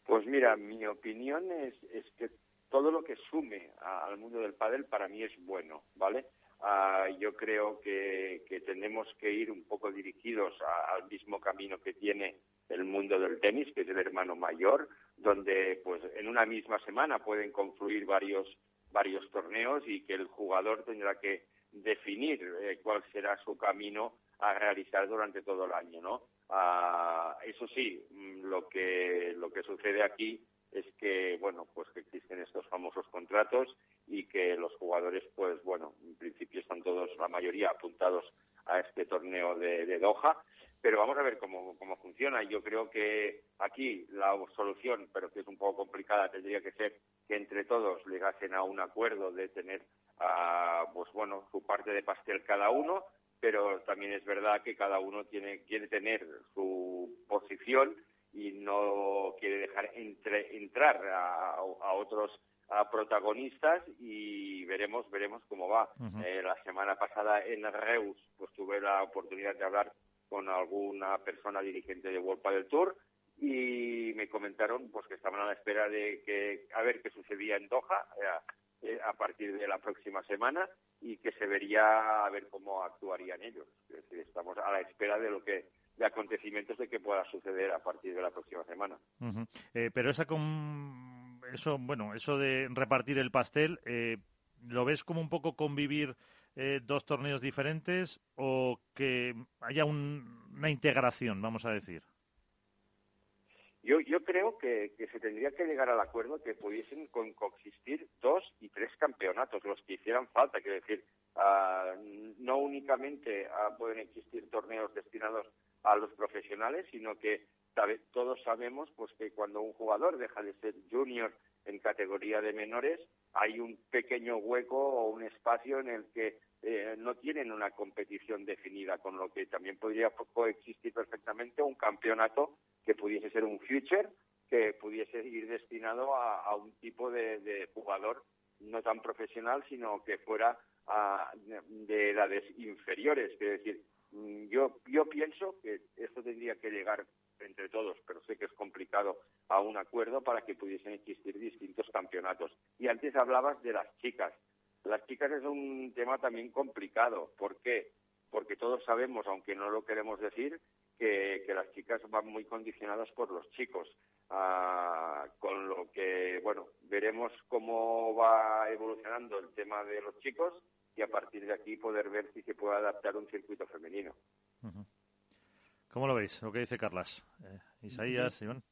Pues mira, mi opinión es, es que todo lo que sume al mundo del pádel para mí es bueno, ¿vale? Ah, yo creo que, tenemos que ir un poco dirigidos al mismo camino que tiene el mundo del tenis, que es el hermano mayor, donde pues en una misma semana pueden confluir varios varios torneos y que el jugador tendrá que definir eh, cuál será su camino a realizar durante todo el año, ¿no? Ah, eso sí, mm, lo que lo que sucede aquí es que, bueno, pues que existen estos famosos contratos y que los jugadores, pues bueno, en principio están todos, la mayoría, apuntados a este torneo de, Doha, pero vamos a ver cómo, cómo funciona. Yo creo que aquí la solución, pero que es un poco complicada, tendría que ser que entre todos llegasen a un acuerdo de tener, uh, pues bueno, su parte de pastel cada uno, pero también es verdad que cada uno tiene quiere tener su posición y no quiere dejar entrar a, otros protagonistas y veremos veremos cómo va. Eh, la semana pasada en Reus pues tuve la oportunidad de hablar con alguna persona dirigente de World del Tour y me comentaron pues que estaban a la espera de que a ver qué sucedía en Doha eh, eh, a partir de la próxima semana y que se vería a ver cómo actuarían ellos. estamos a la espera de lo que de acontecimientos de que pueda suceder a partir de la próxima semana. Eh, pero esa con... eso, bueno, eso de repartir el pastel, eh, ¿lo ves como un poco convivir eh, dos torneos diferentes o que haya una integración, vamos a decir? Yo, yo creo que, se tendría que llegar al acuerdo que pudiesen coexistir dos y tres campeonatos, los que hicieran falta. Quiero decir, ah, no únicamente ah, pueden existir torneos destinados a los profesionales, sino que todos sabemos pues que cuando un jugador deja de ser junior en categoría de menores, hay un pequeño hueco o un espacio en el que eh, no tienen una competición definida, con lo que también podría coexistir perfectamente un campeonato que pudiese ser un future, que pudiese ir destinado a, un tipo de, jugador no tan profesional, sino que fuera de edades inferiores, es decir, yo, yo pienso que esto tendría que llegar entre todos, pero sé que es complicado, a un acuerdo para que pudiesen existir distintos campeonatos. Y antes hablabas de las chicas. Las chicas es un tema también complicado. ¿Por qué? Porque todos sabemos, aunque no lo queremos decir, que, las chicas van muy condicionadas por los chicos. Ah, con lo que, bueno, veremos cómo va evolucionando el tema de los chicos y a partir de aquí poder ver si se puede adaptar un circuito femenino. ¿Cómo lo veis? Lo que dice Carlas. Eh, Isaías, Iván.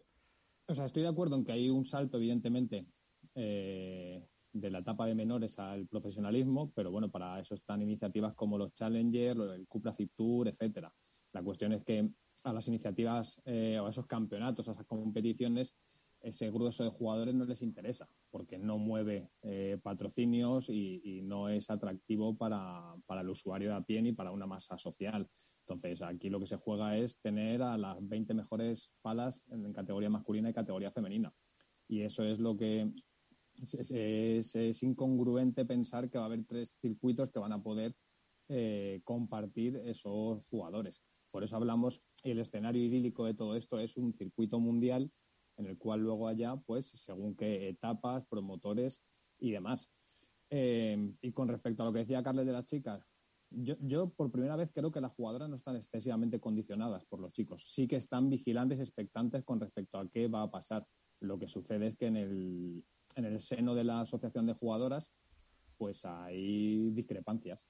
O sea, estoy de acuerdo en que hay un salto, evidentemente, eh, de la etapa de menores al profesionalismo, pero bueno, para eso están iniciativas como los Challenger, el Cupra Zip Tour, etcétera. La cuestión es que a las iniciativas eh, o a esos campeonatos, a esas competiciones, ese grueso de jugadores no les interesa, porque no mueve eh, patrocinios y, no es atractivo para, para, el usuario de a pie ni para una masa social. Entonces, aquí lo que se juega es tener a las 20 mejores palas en, categoría masculina y categoría femenina. Y eso es lo que es, incongruente pensar que va a haber tres circuitos que van a poder eh, compartir esos jugadores. Por eso hablamos, el escenario idílico de todo esto es un circuito mundial en el cual luego haya, pues, según qué etapas, promotores y demás. Eh, y con respecto a lo que decía Carles de las chicas, yo, yo, por primera vez creo que las jugadoras no están excesivamente condicionadas por los chicos. Sí que están vigilantes, expectantes con respecto a qué va a pasar. Lo que sucede es que en el, en el seno de la asociación de jugadoras, pues hay discrepancias.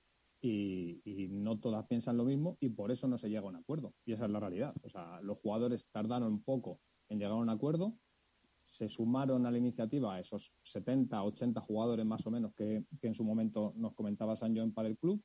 Y, no todas piensan lo mismo y por eso no se llega a un acuerdo. Y esa es la realidad. O sea, los jugadores tardaron un poco en llegar a un acuerdo, se sumaron a la iniciativa esos 70, 80 jugadores más o menos que, en su momento nos comentaba Sancho en el Club,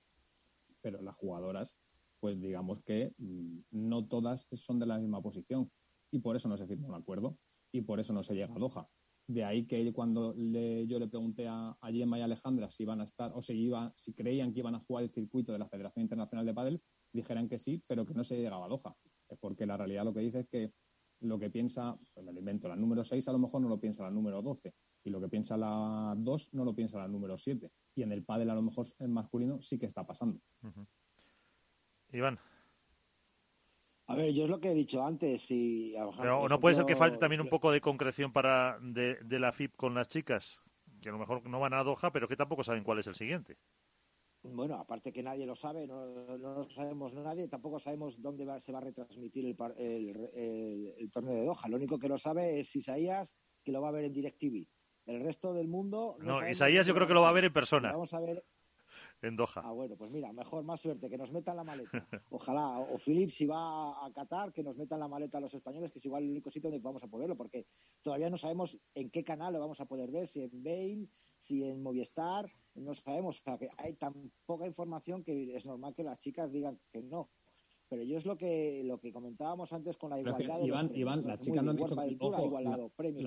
pero las jugadoras, pues digamos que mm, no todas son de la misma posición y por eso no se firmó un acuerdo y por eso no se llega a Doha. De ahí que cuando yo le pregunté a, Gemma y Alejandra si iban a estar o si, iba, si creían que iban a jugar el circuito de la Federación Internacional de Padel, dijeran que sí, pero que no se llegaba a Doha. Porque la realidad lo que dice es que lo que piensa, pues me lo invento, la número 6 a lo mejor no lo piensa la número 12 y lo que piensa la 2 no lo piensa la número 7 y en el pádel a lo mejor en masculino sí que está pasando. Iván. A ver, yo es lo que he dicho antes. Y, Pero no puede ser que falte también un poco de concreción para de, de la FIP con las chicas, que a lo mejor no van a Doha, pero que tampoco saben cuál es el siguiente. Bueno, aparte que nadie lo sabe, no, lo sabemos nadie, tampoco sabemos dónde se va a retransmitir el, torneo de Doha. Lo único que lo sabe es Isaías, que lo va a ver en DirecTV. El resto del mundo... No, Isaías yo creo que lo va a ver en persona. Vamos a ver en Doha. Ah, bueno, pues mira, mejor, más suerte, que nos metan la maleta. Ojalá, o Philip, si va a Qatar, que nos metan la maleta a los españoles, que es igual el único sitio donde vamos a poderlo, porque todavía no sabemos en qué canal lo vamos a poder ver, si en Bain, si en Movistar, no sabemos. O sea, que hay tan poca información que es normal que las chicas digan que no. Pero yo es lo que lo que comentábamos antes con la igualdad. Iván, Iván, las chicas no han dicho que ojo,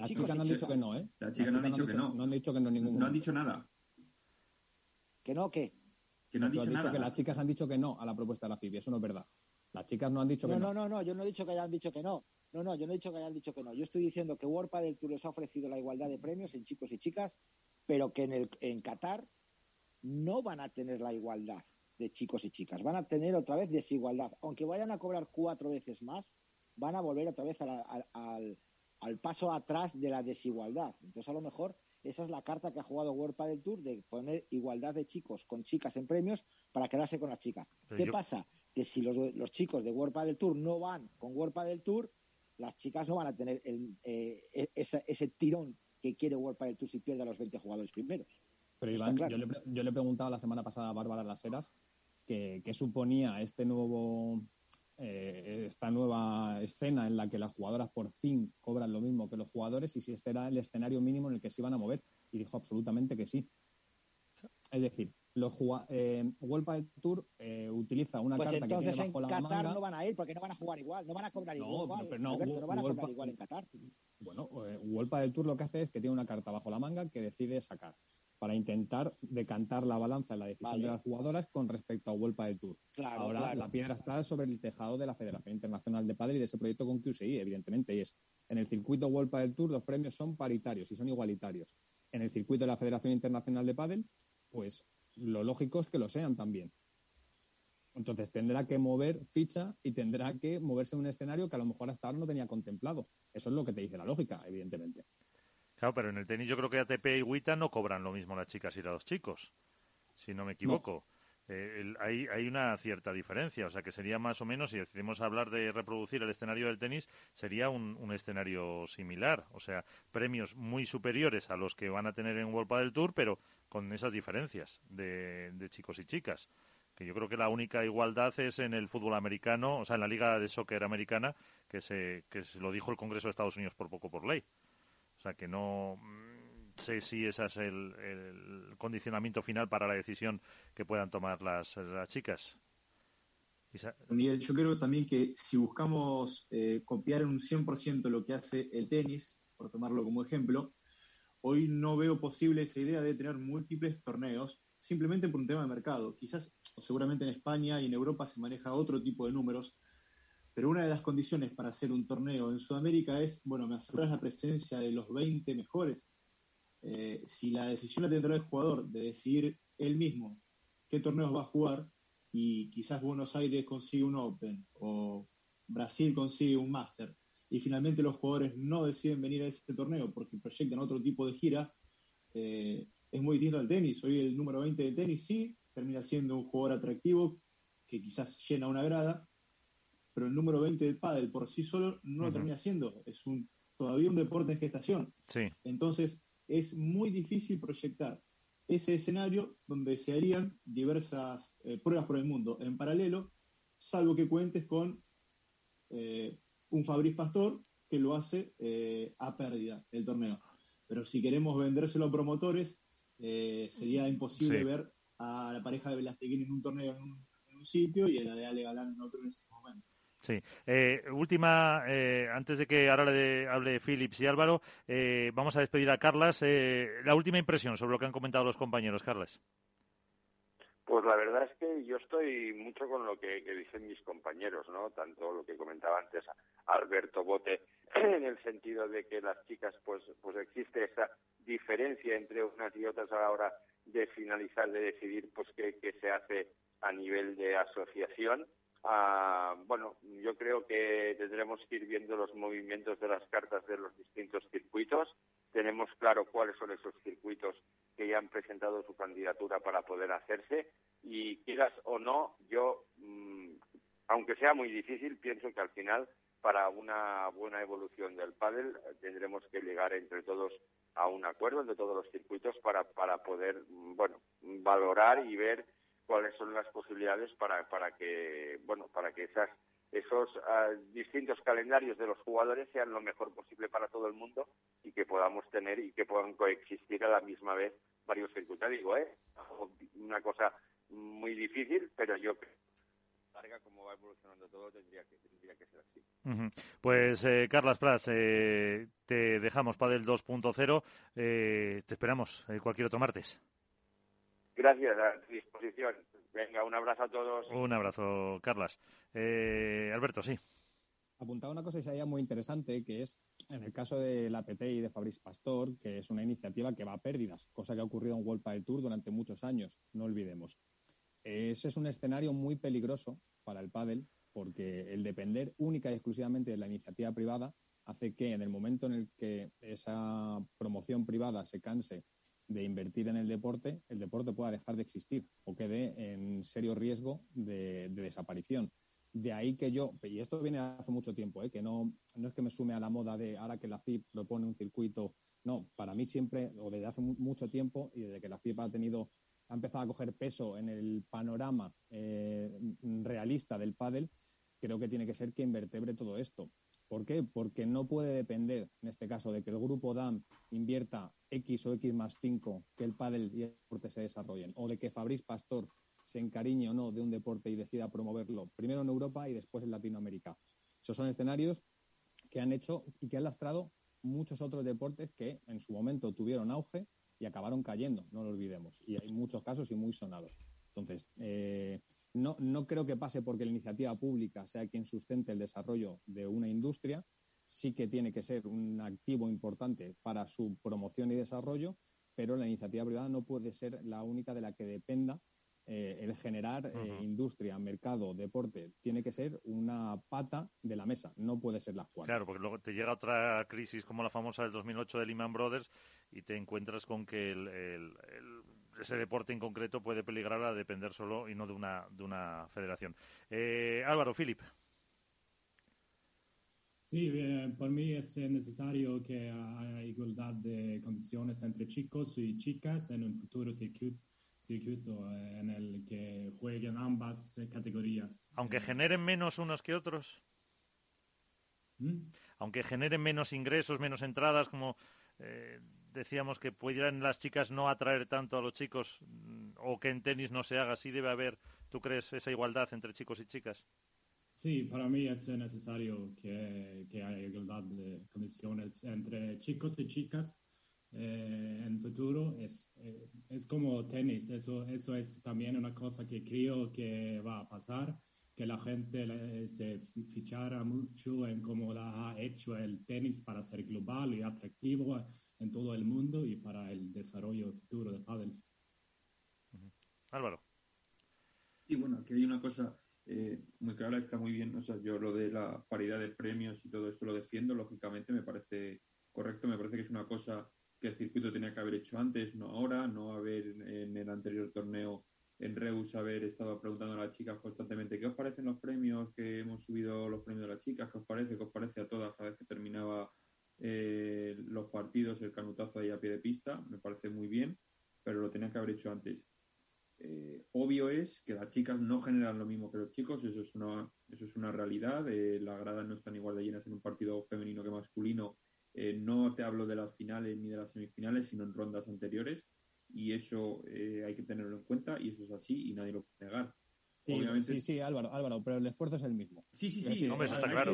chicas no han dicho que no, ¿eh? Las chicas no han dicho que no. No han dicho que no ningún. No han dicho nada. ¿Que no qué? Que no han dicho, nada. que las chicas han dicho que no a la propuesta de la FIBI, eso no es verdad. Las chicas no han dicho que no. No, no, no, yo no he dicho que hayan dicho que no. No, no, yo no he dicho que hayan dicho que no. Yo estoy diciendo que World del Tour les ha ofrecido la igualdad de premios en chicos y chicas, pero que en, el, en Qatar no van a tener la igualdad de chicos y chicas. Van a tener otra vez desigualdad. Aunque vayan a cobrar cuatro veces más, van a volver otra vez al, al paso atrás de la desigualdad. Entonces, a lo mejor esa es la carta que ha jugado World del Tour de poner igualdad de chicos con chicas en premios para quedarse con las chicas. ¿Qué pasa? Que si los, los, chicos de World del Tour no van con World del Tour, las chicas no van a tener el, eh, e, ese, tirón que quiere World del Tour si pierde a los 20 jugadores primeros. Pero Iván, yo, le, yo le he preguntado la semana pasada a Bárbara Las Heras qué suponía este nuevo eh, esta nueva escena en la que las jugadoras por fin cobran lo mismo que los jugadores y si este era el escenario mínimo en el que se iban a mover. Y dijo absolutamente que sí. Es decir, los eh, World Tour eh, utiliza una pues carta que tiene bajo en la Qatar no van a ir porque no van a jugar igual, no van a cobrar igual. No, pero no, no van a cobrar igual en Qatar. Bueno, eh, World del Tour lo que hace es que tiene una carta bajo la manga que decide sacar para intentar decantar la balanza en la decisión de las jugadoras con respecto a Vuelta del Tour. Ahora la piedra está sobre el tejado de la Federación Internacional de Padel y de ese proyecto con QSI, evidentemente, y es en el circuito Vuelta del Tour los premios son paritarios y son igualitarios. En el circuito de la Federación Internacional de Padel, pues lo lógico es que lo sean también. Entonces tendrá que mover ficha y tendrá que moverse en un escenario que a lo mejor hasta ahora no tenía contemplado. Eso es lo que te dice la lógica, evidentemente. Claro, pero en el tenis yo creo que ATP y WTA no cobran lo mismo las chicas y los chicos, si no me equivoco. Eh, hay, hay, una cierta diferencia, o sea que sería más o menos, si decidimos hablar de reproducir el escenario del tenis, sería un, escenario similar, o sea, premios muy superiores a los que van a tener en World del Tour, pero con esas diferencias de, chicos y chicas que yo creo que la única igualdad es en el fútbol americano, o sea, en la Liga de Soccer americana, que se, que se lo dijo el Congreso de Estados Unidos por poco por ley. O sea, que no... Mm, sé si ese es el, condicionamiento final para la decisión que puedan tomar las, las chicas. Miguel, yo creo también que si buscamos eh, copiar en un 100% lo que hace el tenis, por tomarlo como ejemplo, hoy no veo posible esa idea de tener múltiples torneos simplemente por un tema de mercado. Quizás, o seguramente en España y en Europa se maneja otro tipo de números, pero una de las condiciones para hacer un torneo en Sudamérica es, bueno, me aseguras la presencia de los 20 mejores. Eh, si la decisión la tendrá el jugador de decidir él mismo qué torneos va a jugar, y quizás Buenos Aires consigue un Open o Brasil consigue un Master y finalmente los jugadores no deciden venir a ese torneo porque proyectan otro tipo de gira, eh, es muy distinto al tenis. Hoy el número 20 de tenis sí termina siendo un jugador atractivo que quizás llena una grada, pero el número 20 del pádel por sí solo no lo termina siendo. Es un todavía un deporte en gestación. Sí. Entonces es muy difícil proyectar ese escenario donde se harían diversas eh, pruebas por el mundo en paralelo, salvo que cuentes con eh, un Fabriz Pastor que lo hace eh, a pérdida el torneo. Pero si queremos vendérselo a promotores, sería imposible ver a la pareja de Velasteguín en un torneo en un, sitio y a la de Ale Galán en otro en ese momento. Sí. Eh, última, eh, antes de que ahora le hable Philips y Álvaro, eh, vamos a despedir a Carlas. la última impresión sobre lo que han comentado los compañeros, Carlas. Pues la verdad es que yo estoy mucho con lo que, dicen mis compañeros, ¿no? Tanto lo que comentaba antes Alberto Bote, [CLEARS THROAT] en el sentido de que las chicas, pues, pues existe esa diferencia entre unas y otras a la hora de finalizar, de decidir, pues, qué, qué se hace a nivel de asociación Ah, bueno, yo creo que tendremos que ir viendo los movimientos de las cartas de los distintos circuitos. Tenemos claro cuáles son esos circuitos que ya han presentado su candidatura para poder hacerse. Y quieras o no, yo, mm, aunque sea muy difícil, pienso que al final para una buena evolución del pádel tendremos que llegar entre todos a un acuerdo entre todos los circuitos para, para poder, mm, bueno, valorar y ver cuáles son las posibilidades para, para que bueno para que esas esos ah, distintos calendarios de los jugadores sean lo mejor posible para todo el mundo y que podamos tener y que puedan coexistir a la misma vez varios circuitos. Digo, ¿eh? Una cosa muy difícil, pero yo creo larga como va evolucionando todo tendría que, tendría que ser así. Pues eh, Carlas Prats, eh, te dejamos para el 2.0, eh, te esperamos eh, cualquier otro martes. Gracias, a disposición. Venga, un abrazo a todos. Un abrazo, Carlas. Eh, Alberto, sí. Apuntaba una cosa y sería muy interesante, que es en el caso de la PT y de Fabrice Pastor, que es una iniciativa que va a pérdidas, cosa que ha ocurrido en World del Tour durante muchos años, no olvidemos. Ese es un escenario muy peligroso para el pádel, porque el depender única y exclusivamente de la iniciativa privada hace que en el momento en el que esa promoción privada se canse de invertir en el deporte, el deporte pueda dejar de existir o quede en serio riesgo de, desaparición. De ahí que yo, y esto viene hace mucho tiempo, ¿eh? que no, no es que me sume a la moda de ahora que la FIP propone un circuito, no, para mí siempre, o desde hace mucho tiempo, y desde que la FIP ha tenido, ha empezado a coger peso en el panorama eh, realista del pádel, creo que tiene que ser que invertebre todo esto. ¿Por qué? Porque no puede depender, en este caso, de que el grupo DAM invierta X o X más 5 que el pádel y el deporte se desarrollen, o de que Fabriz Pastor se encariñe o no de un deporte y decida promoverlo, primero en Europa y después en Latinoamérica. Esos son escenarios que han hecho y que han lastrado muchos otros deportes que en su momento tuvieron auge y acabaron cayendo, no lo olvidemos. Y hay muchos casos y muy sonados. Entonces, eh, no, no creo que pase porque la iniciativa pública sea quien sustente el desarrollo de una industria, sí que tiene que ser un activo importante para su promoción y desarrollo, pero la iniciativa privada no puede ser la única de la que dependa eh, el generar eh, industria, mercado, deporte. Tiene que ser una pata de la mesa, no puede ser la cual. Claro, porque luego te llega otra crisis como la famosa del 2008 de Lehman Brothers y te encuentras con que el ese deporte en concreto puede peligrar a depender solo y no de una, de una federación. Eh, Álvaro, Filip. Sí, eh, por mí es necesario que haya igualdad de condiciones entre chicos y chicas en un futuro circuito, eh, en el que jueguen ambas categorías. Aunque generen menos unos que otros. ¿Mm? Aunque generen menos ingresos, menos entradas, como decíamos que pudieran las chicas no atraer tanto a los chicos mm, o que en tenis no se haga, sí debe haber, ¿tú crees, esa igualdad entre chicos y chicas? Sí, para mí es necesario que, que haya igualdad de condiciones entre chicos y chicas eh, en futuro. Es, eh, es como tenis, eso, eso es también una cosa que creo que va a pasar, que la gente se fichara mucho en cómo la ha hecho el tenis para ser global y atractivo en todo el mundo y para el desarrollo futuro de pádel. Álvaro. Y bueno, aquí hay una cosa eh, muy clara, está muy bien. O sea, yo lo de la paridad de premios y todo esto lo defiendo, lógicamente me parece correcto, me parece que es una cosa que el circuito tenía que haber hecho antes, no ahora, no haber en el anterior torneo en Reus haber estado preguntando a las chicas constantemente qué os parecen los premios, que hemos subido los premios de las chicas, qué os parece, qué os parece a todas cada vez que terminaba eh, los partidos, el canutazo ahí a pie de pista, me parece muy bien, pero lo tenía que haber hecho antes. Eh, obvio es que las chicas no generan lo mismo que los chicos, eso es una, eso es una realidad. Eh, las gradas no están igual de llenas en un partido femenino que masculino. Eh, no te hablo de las finales ni de las semifinales, sino en rondas anteriores. Y eso hay que tenerlo en cuenta y eso es así y nadie lo puede negar. Sí, sí, Álvaro, Álvaro, pero el esfuerzo es el mismo. Sí, sí, sí. está claro.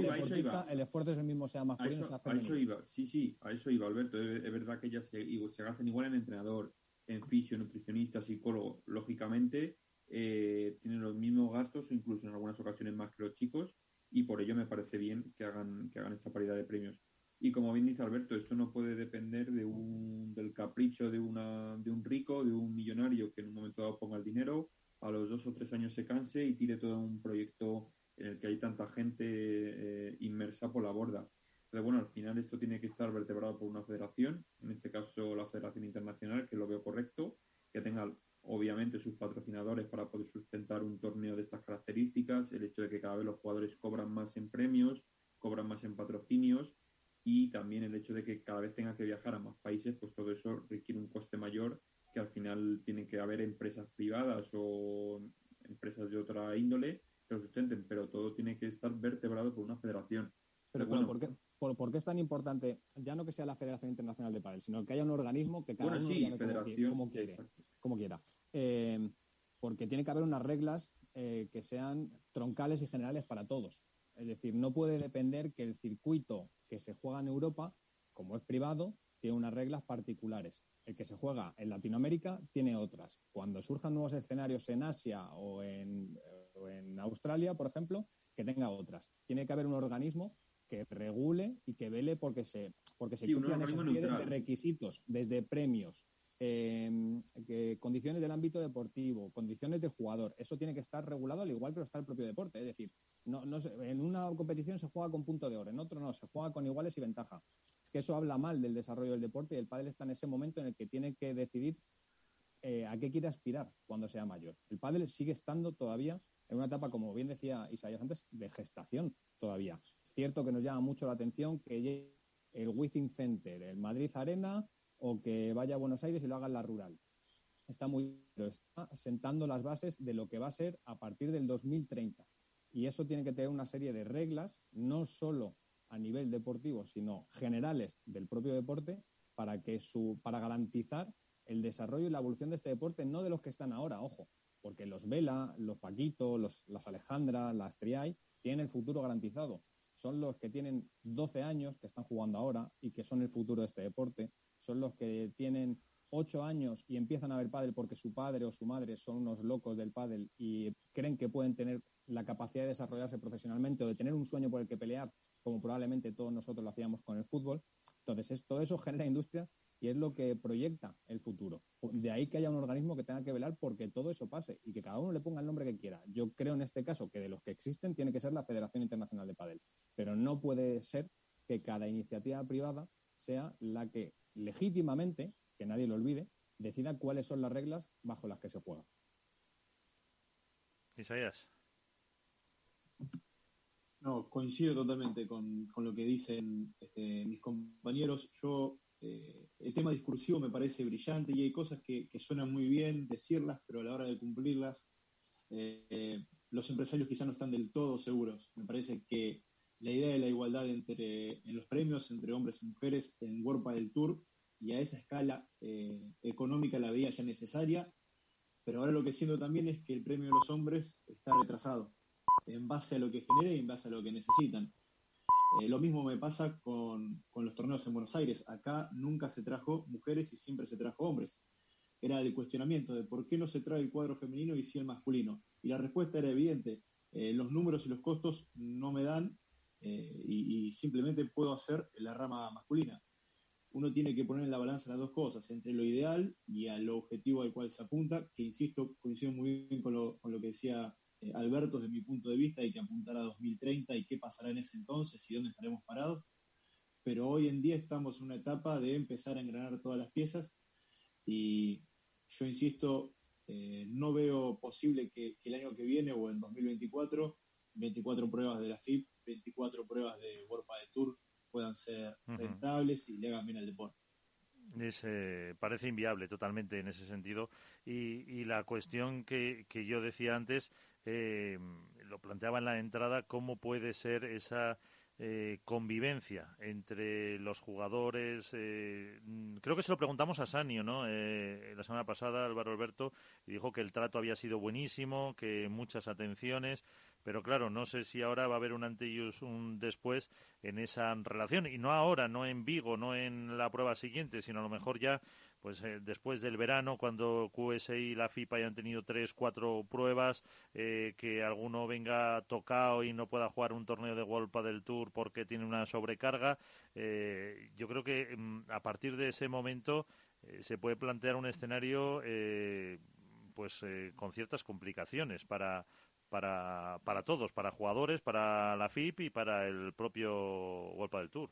El esfuerzo es el mismo, sea masculino, sea femenino. A eso iba, sí, sí, a eso iba, Alberto. Es, verdad que ellas se, se gastan igual en entrenador, en fisio, nutricionista, psicólogo, lógicamente eh, tienen los mismos gastos incluso en algunas ocasiones más que los chicos y por ello me parece bien que hagan, que hagan esta paridad de premios. Y como bien dice Alberto, esto no puede depender de un, del capricho de, una, de un rico, de un millonario que en un momento dado ponga el dinero, a los dos o tres años se canse y tire todo un proyecto en el que hay tanta gente eh, inmersa por la borda. Pero bueno, al final esto tiene que estar vertebrado por una federación, en este caso la Federación Internacional, que lo veo correcto, que tenga obviamente sus patrocinadores para poder sustentar un torneo de estas características, el hecho de que cada vez los jugadores cobran más en premios, cobran más en patrocinios y también el hecho de que cada vez tenga que viajar a más países, pues todo eso requiere un coste mayor que al final tienen que haber empresas privadas o empresas de otra índole que lo sustenten, pero todo tiene que estar vertebrado por una federación. Pero, bueno, ¿por qué? por, qué es tan importante, ya no que sea la Federación Internacional de Padel, sino que haya un organismo que cada uno sí, federación, como, quiere, como, quiera. Eh, porque tiene que haber unas reglas eh, que sean troncales y generales para todos. Es decir, no puede depender que el circuito que se juega en Europa, como es privado, tiene unas reglas particulares. El que se juega en Latinoamérica tiene otras. Cuando surjan nuevos escenarios en Asia o en, o en Australia, por ejemplo, que tenga otras. Tiene que haber un organismo que regule y que vele porque se, porque se cumplan esos de requisitos, desde premios, em, condiciones del ámbito deportivo, condiciones del jugador. Eso tiene que estar regulado al igual que lo está el propio deporte. Es decir, no, no en una competición se juega con punto de oro, en otro no, se juega con iguales y ventaja. Es que eso habla mal del desarrollo del deporte y el padre está en ese momento en el que tiene que decidir eh, a qué quiere aspirar cuando sea mayor. El pádel sigue estando todavía en una etapa, como bien decía Isaías antes, de gestación todavía cierto que nos llama mucho la atención que el Within Center, el Madrid Arena o que vaya a Buenos Aires y lo haga en la rural. Está muy pero está sentando las bases de lo que va a ser a partir del 2030. Y eso tiene que tener una serie de reglas, no solo a nivel deportivo, sino generales del propio deporte, para que su, para garantizar el desarrollo y la evolución de este deporte, no de los que están ahora, ojo, porque los Vela, los Paquito, los, las Alejandra, las Triay, tienen el futuro garantizado son los que tienen 12 años, que están jugando ahora y que son el futuro de este deporte, son los que tienen 8 años y empiezan a ver pádel porque su padre o su madre son unos locos del pádel y creen que pueden tener la capacidad de desarrollarse profesionalmente o de tener un sueño por el que pelear, como probablemente todos nosotros lo hacíamos con el fútbol. Entonces, todo eso [LAUGHS] genera industria y es lo que proyecta el futuro. De ahí que haya un organismo que tenga que velar porque todo eso pase y que cada uno le ponga el nombre que quiera. Yo creo en este caso que de los que existen tiene que ser la Federación Internacional de Padel, pero no puede ser que cada iniciativa privada sea la que legítimamente, que nadie lo olvide, decida cuáles son las reglas bajo las que se juega. Isaías. No, coincido totalmente con, lo que dicen este, mis compañeros. Yo eh, el tema discursivo me parece brillante y hay cosas que, suenan muy bien decirlas, pero a la hora de cumplirlas, eh, los empresarios quizás no están del todo seguros. Me parece que la idea de la igualdad entre, en los premios entre hombres y mujeres en World del Tour y a esa escala eh, económica la veía ya necesaria, pero ahora lo que siento también es que el premio de los hombres está retrasado en base a lo que genera y en base a lo que necesitan. Eh, lo mismo me pasa con, con, los torneos en Buenos Aires. Acá nunca se trajo mujeres y siempre se trajo hombres. Era el cuestionamiento de por qué no se trae el cuadro femenino y sí el masculino. Y la respuesta era evidente. Eh, los números y los costos no me dan eh, y, simplemente puedo hacer la rama masculina. Uno tiene que poner en la balanza las dos cosas, entre lo ideal y al objetivo al cual se apunta, que insisto, coincido muy bien con lo, que decía eh, Alberto, desde mi punto de vista, hay que apuntar a 2030 y qué pasará en ese entonces y dónde estaremos parados. Pero hoy en día estamos en una etapa de empezar a engranar todas las piezas y yo insisto, eh, no veo posible que, que, el año que viene o en 2024, 24 pruebas de la FIP, 24 pruebas de World de Tour puedan ser rentables y le hagan bien al deporte. Es, eh, parece inviable totalmente en ese sentido. Y, y la cuestión que, que, yo decía antes, eh, lo planteaba en la entrada, cómo puede ser esa eh, convivencia entre los jugadores. Eh, creo que se lo preguntamos a Sanio, ¿no? Eh, la semana pasada, Álvaro Alberto, y dijo que el trato había sido buenísimo, que muchas atenciones, pero claro, no sé si ahora va a haber un antes y un después en esa relación, y no ahora, no en Vigo, no en la prueba siguiente, sino a lo mejor ya pues eh, después del verano, cuando QSI y la FIPA hayan tenido tres, cuatro pruebas, eh, que alguno venga tocado y no pueda jugar un torneo de World del Tour porque tiene una sobrecarga, eh, yo creo que mm, a partir de ese momento se puede plantear un escenario pues con ciertas complicaciones para, para, para todos, para jugadores, para la FIP y para el propio World del Tour.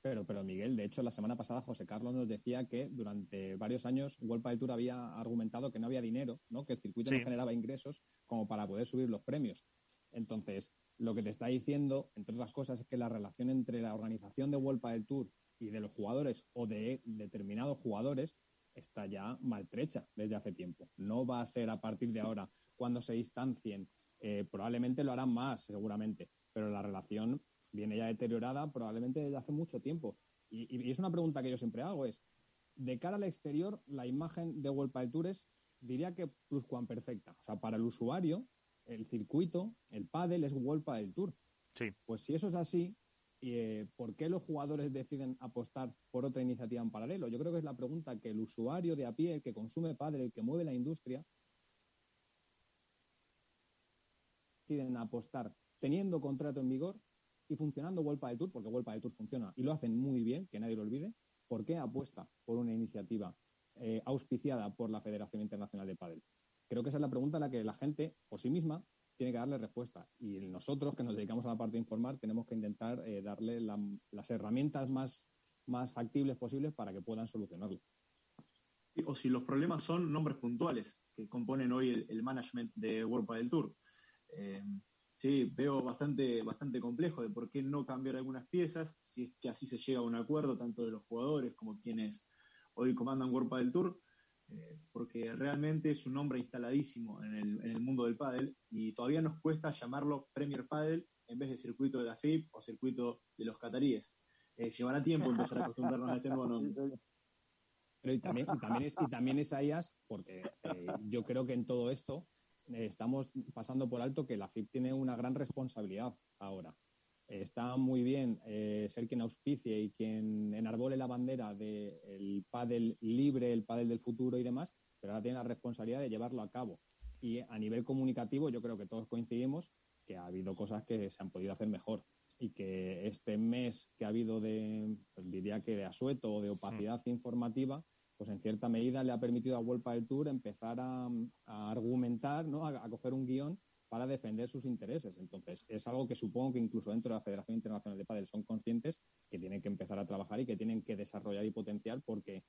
Pero, pero Miguel, de hecho, la semana pasada José Carlos nos decía que durante varios años World del Tour había argumentado que no había dinero, ¿no? que el circuito sí. no generaba ingresos como para poder subir los premios. Entonces, lo que te está diciendo, entre otras cosas, es que la relación entre la organización de World del Tour y de los jugadores o de determinados jugadores está ya maltrecha desde hace tiempo. No va a ser a partir de ahora cuando se distancien. Eh, probablemente lo harán más, seguramente, pero la relación viene ya deteriorada probablemente desde hace mucho tiempo. Y, y, es una pregunta que yo siempre hago, es, de cara al exterior, la imagen de World Padel Tour es, diría que perfecta. O sea, para el usuario, el circuito, el pádel es World Padel Tour. Sí. Pues si eso es así, eh, ¿por qué los jugadores deciden apostar por otra iniciativa en paralelo? Yo creo que es la pregunta que el usuario de a pie, el que consume pádel, el que mueve la industria, deciden apostar teniendo contrato en vigor y funcionando World del Tour, porque World del Tour funciona y lo hacen muy bien, que nadie lo olvide, ¿por qué apuesta por una iniciativa eh, auspiciada por la Federación Internacional de Padel? Creo que esa es la pregunta a la que la gente, por sí misma, tiene que darle respuesta. Y nosotros, que nos dedicamos a la parte de informar, tenemos que intentar eh, darle la, las herramientas más, más factibles posibles para que puedan solucionarlo. O si los problemas son nombres puntuales que componen hoy el, el management de World del Tour. Eh, sí, veo bastante, bastante complejo de por qué no cambiar algunas piezas, si es que así se llega a un acuerdo, tanto de los jugadores como quienes hoy comandan World Padel Tour, eh, porque realmente es un nombre instaladísimo en el, en el mundo del pádel y todavía nos cuesta llamarlo Premier Padel en vez de circuito de la FIP o circuito de los cataríes. Eh, llevará tiempo empezar a acostumbrarnos a este nuevo nombre. Pero y también, también, es, y también es a ellas, porque eh, yo creo que en todo esto estamos pasando por alto que la FIP tiene una gran responsabilidad ahora. Está muy bien eh, ser quien auspicie y quien enarbole la bandera del de pádel libre, el pádel del futuro y demás, pero ahora tiene la responsabilidad de llevarlo a cabo. Y a nivel comunicativo yo creo que todos coincidimos que ha habido cosas que se han podido hacer mejor y que este mes que ha habido de, pues diría que de asueto o de opacidad mm. informativa, pues en cierta medida le ha permitido a World del Tour empezar a, argumentar, ¿no? A, a, coger un guion para defender sus intereses. Entonces, es algo que supongo que incluso dentro de la Federación Internacional de Padel son conscientes que tienen que empezar a trabajar y que tienen que desarrollar y potenciar porque,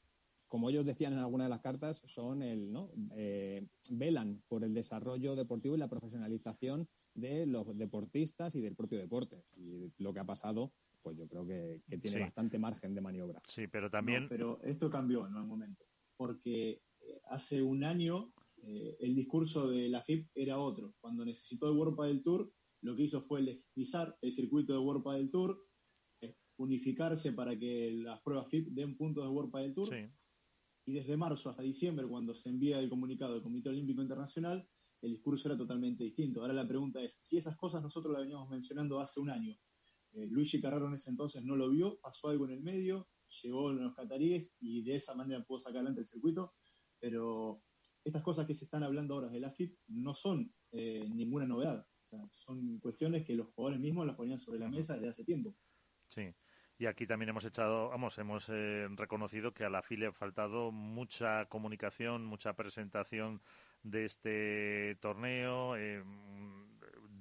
como ellos decían en alguna de las cartas, son el, ¿no? Eh, velan por el desarrollo deportivo y la profesionalización de los deportistas y del propio deporte. Y lo que ha pasado pues yo creo que, que tiene sí. bastante margen de maniobra. Sí, pero también. No, pero esto cambió en un momento, porque eh, hace un año eh, el discurso de la FIP era otro. Cuando necesitó el World del Tour, lo que hizo fue legitimizar el circuito de World del Tour, eh, unificarse para que las pruebas FIP den puntos de World del Tour. Sí. Y desde marzo hasta diciembre, cuando se envía el comunicado del Comité Olímpico Internacional, el discurso era totalmente distinto. Ahora la pregunta es, si esas cosas nosotros las veníamos mencionando hace un año, eh, Luigi Carrero en ese entonces no lo vio, pasó algo en el medio, llegó los cataríes y de esa manera pudo sacar adelante el circuito, pero estas cosas que se están hablando ahora de la FIP no son eh, ninguna novedad, son cuestiones que los jugadores mismos las ponían sobre la mesa desde hace tiempo. Sí. Y aquí también hemos echado, vamos, hemos eh, reconocido que a la FIL le ha faltado mucha comunicación, mucha presentación de este torneo, eh,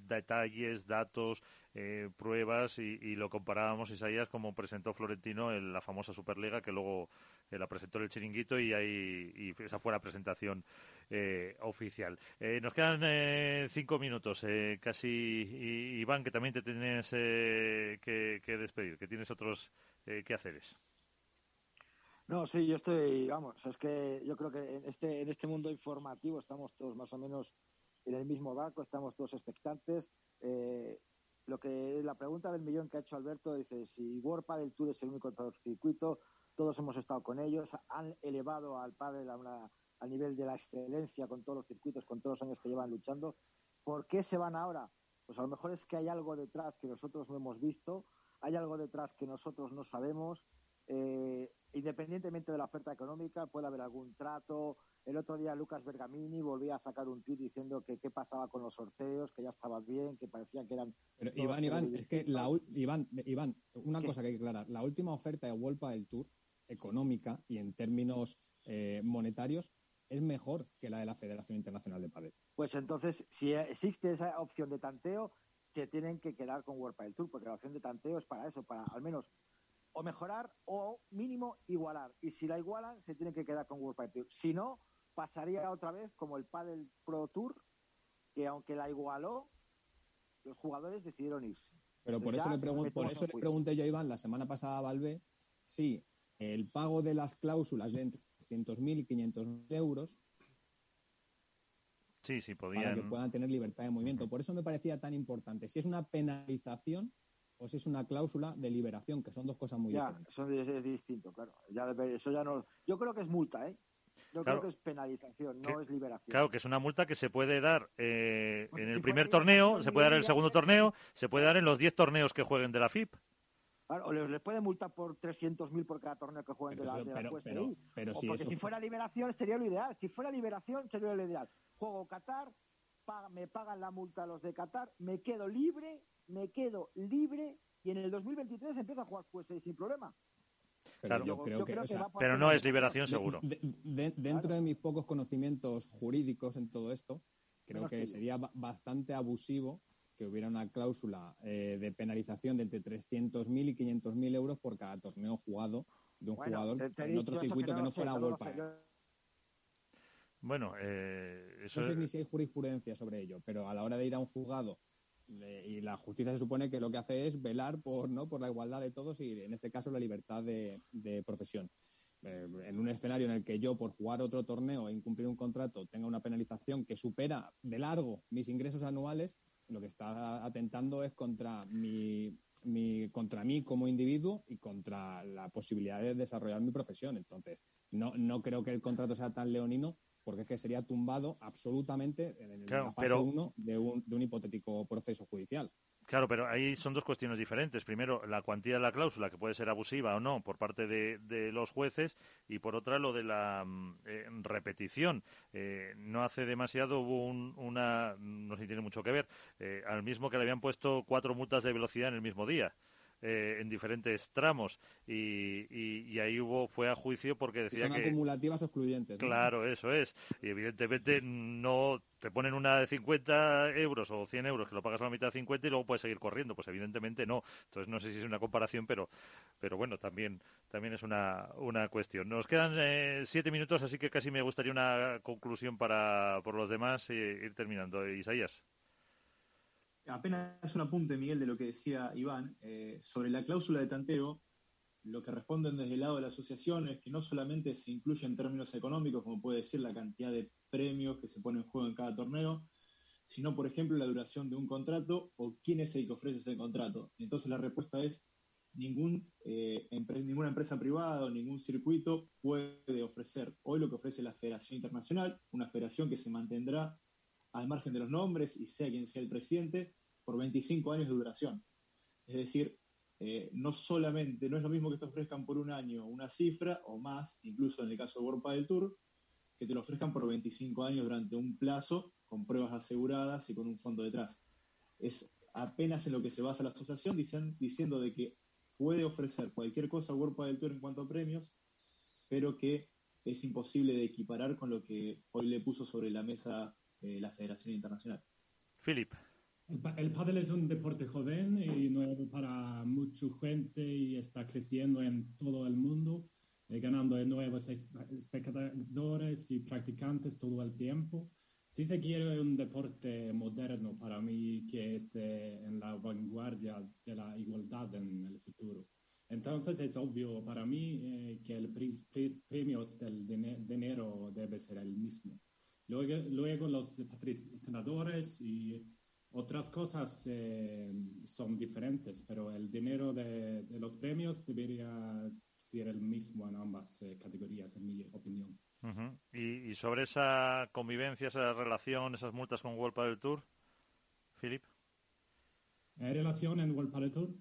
detalles, datos, eh, pruebas y, lo comparábamos, Isaías, como presentó Florentino en la famosa Superliga, que luego la presentó el chiringuito y, ahí, y esa fue la presentación eh, oficial. Eh, nos quedan eh, cinco minutos, casi. Iván, que también te tienes que, despedir, que tienes otros quehaceres. No, sí, yo estoy, vamos, es que yo creo que en este, en este mundo informativo estamos todos más o menos en el mismo barco, estamos todos expectantes. lo que la pregunta del millón que ha hecho Alberto dice si World del Tour es el único circuito, todos hemos estado con ellos, han elevado al padre a una a nivel de la excelencia con todos los circuitos, con todos los años que llevan luchando. ¿Por qué se van ahora? Pues a lo mejor es que hay algo detrás que nosotros no hemos visto, hay algo detrás que nosotros no sabemos. Eh, independientemente de la oferta económica, puede haber algún trato. El otro día Lucas Bergamini volvía a sacar un tuit diciendo que qué pasaba con los sorteos, que ya estaban bien, que parecían que eran... Pero Iván, Iván, es que la, Iván, Iván, una cosa que hay que aclarar. La última oferta de Wolpa del Tour, económica y en términos eh, monetarios, es mejor que la de la Federación Internacional de Padel. Pues entonces, si existe esa opción de tanteo, se tienen que quedar con World Padel Tour, porque la opción de tanteo es para eso, para al menos o mejorar o mínimo igualar. Y si la igualan, se tienen que quedar con World Padel Tour. Si no, pasaría otra vez como el Padel Pro Tour, que aunque la igualó, los jugadores decidieron irse. Pero por eso, le, por eso le pregunté yo a Iván la semana pasada a Valve si el pago de las cláusulas de 300.000 y 500.000 euros. Sí, sí, podían. Para que puedan tener libertad de movimiento. Por eso me parecía tan importante. Si es una penalización o si es una cláusula de liberación, que son dos cosas muy ya, diferentes. Eso es, distinto, claro. Ya, eso ya no. Yo creo que es multa, ¿eh? Yo creo que es penalización, no es liberación. Claro, que es una multa que se puede dar eh, en el primer torneo, se puede dar en el segundo torneo, se puede dar en los 10 torneos que jueguen de la FIP o les, puede multar por 300.000 por cada torneo que jueguen de la, de pero, si porque si fuera liberación sería lo ideal. Si fuera liberación sería lo ideal. Juego Qatar, me pagan la multa los de Qatar, me quedo libre, me quedo libre y en el 2023 empiezo a jugar pues sin problema. Pero, yo creo que, pero no es liberación seguro. dentro de mis pocos conocimientos jurídicos en todo esto, creo que sería bastante abusivo que hubiera una cláusula eh, de penalización de entre 300.000 y 500.000 euros por cada torneo jugado de un jugador en otro circuito que no, fuera World Bueno, eh, eso no sé ni si hay jurisprudencia sobre ello, pero a la hora de ir a un juzgado y la justicia se supone que lo que hace es velar por no por la igualdad de todos y en este caso la libertad de, profesión. Eh, en un escenario en el que yo por jugar otro torneo e incumplir un contrato tenga una penalización que supera de largo mis ingresos anuales, lo que está atentando es contra mi, contra mí como individuo y contra la posibilidad de desarrollar mi profesión. Entonces, no, no creo que el contrato sea tan leonino porque es que sería tumbado absolutamente en la fase 1 de, un, de un hipotético proceso judicial. Claro, pero ahí son dos cuestiones diferentes. Primero, la cuantía de la cláusula, que puede ser abusiva o no por parte de, los jueces, y por otra, lo de la mm, eh, repetición. Eh, no hace demasiado hubo una, no sé si tiene mucho que ver, eh, al mismo que le habían puesto cuatro multas de velocidad en el mismo día. Eh, en diferentes tramos. Y, y, ahí hubo fue a juicio porque decía que son acumulativas excluyentes claro eso es. Y evidentemente no te ponen una de 50 euros o 100 euros que lo pagas a la mitad de 50 y luego puedes seguir corriendo. Pues evidentemente no. Entonces no sé si es una comparación pero pero bueno también también es una, una cuestión. Nos quedan eh, siete minutos así que casi me gustaría una conclusión para por los demás e ir terminando. Isaías apenas un apunte, Miguel, de lo que decía Iván, eh, sobre la cláusula de tanteo, lo que responden desde el lado de la asociación es que no solamente se incluye en términos económicos, como puede decir la cantidad de premios que se pone en juego en cada torneo, sino, por ejemplo, la duración de un contrato o quién es el que ofrece ese contrato. Entonces la respuesta es, ningún, eh, ninguna empresa privada o ningún circuito puede ofrecer hoy lo que ofrece la Federación Internacional, una federación que se mantendrá al margen de los nombres y sea quien sea el presidente por 25 años de duración. Es decir, eh, no solamente, no es lo mismo que te ofrezcan por un año una cifra o más, incluso en el caso de World del Tour, que te lo ofrezcan por 25 años durante un plazo con pruebas aseguradas y con un fondo detrás. Es apenas en lo que se basa la asociación diciendo de que puede ofrecer cualquier cosa World del Tour en cuanto a premios, pero que es imposible de equiparar con lo que hoy le puso sobre la mesa eh, la Federación Internacional. Philip. El, pádel es un deporte joven y nuevo para mucha gente y está creciendo en todo el mundo, eh, ganando nuevos espectadores y practicantes todo el tiempo. Si se quiere un deporte moderno para mí que esté en la vanguardia de la igualdad en el futuro. Entonces es obvio para mí eh, que el premio del dinero debe ser el mismo. Luego, luego los patrocinadores y otras cosas eh, son diferentes, pero el dinero de, los premios debería ser el mismo en ambas eh, categorías, en mi opinión. ¿Y, sobre esa convivencia, esa relación, esas multas con World del Tour, Philip? ¿Hay relación en World del Tour?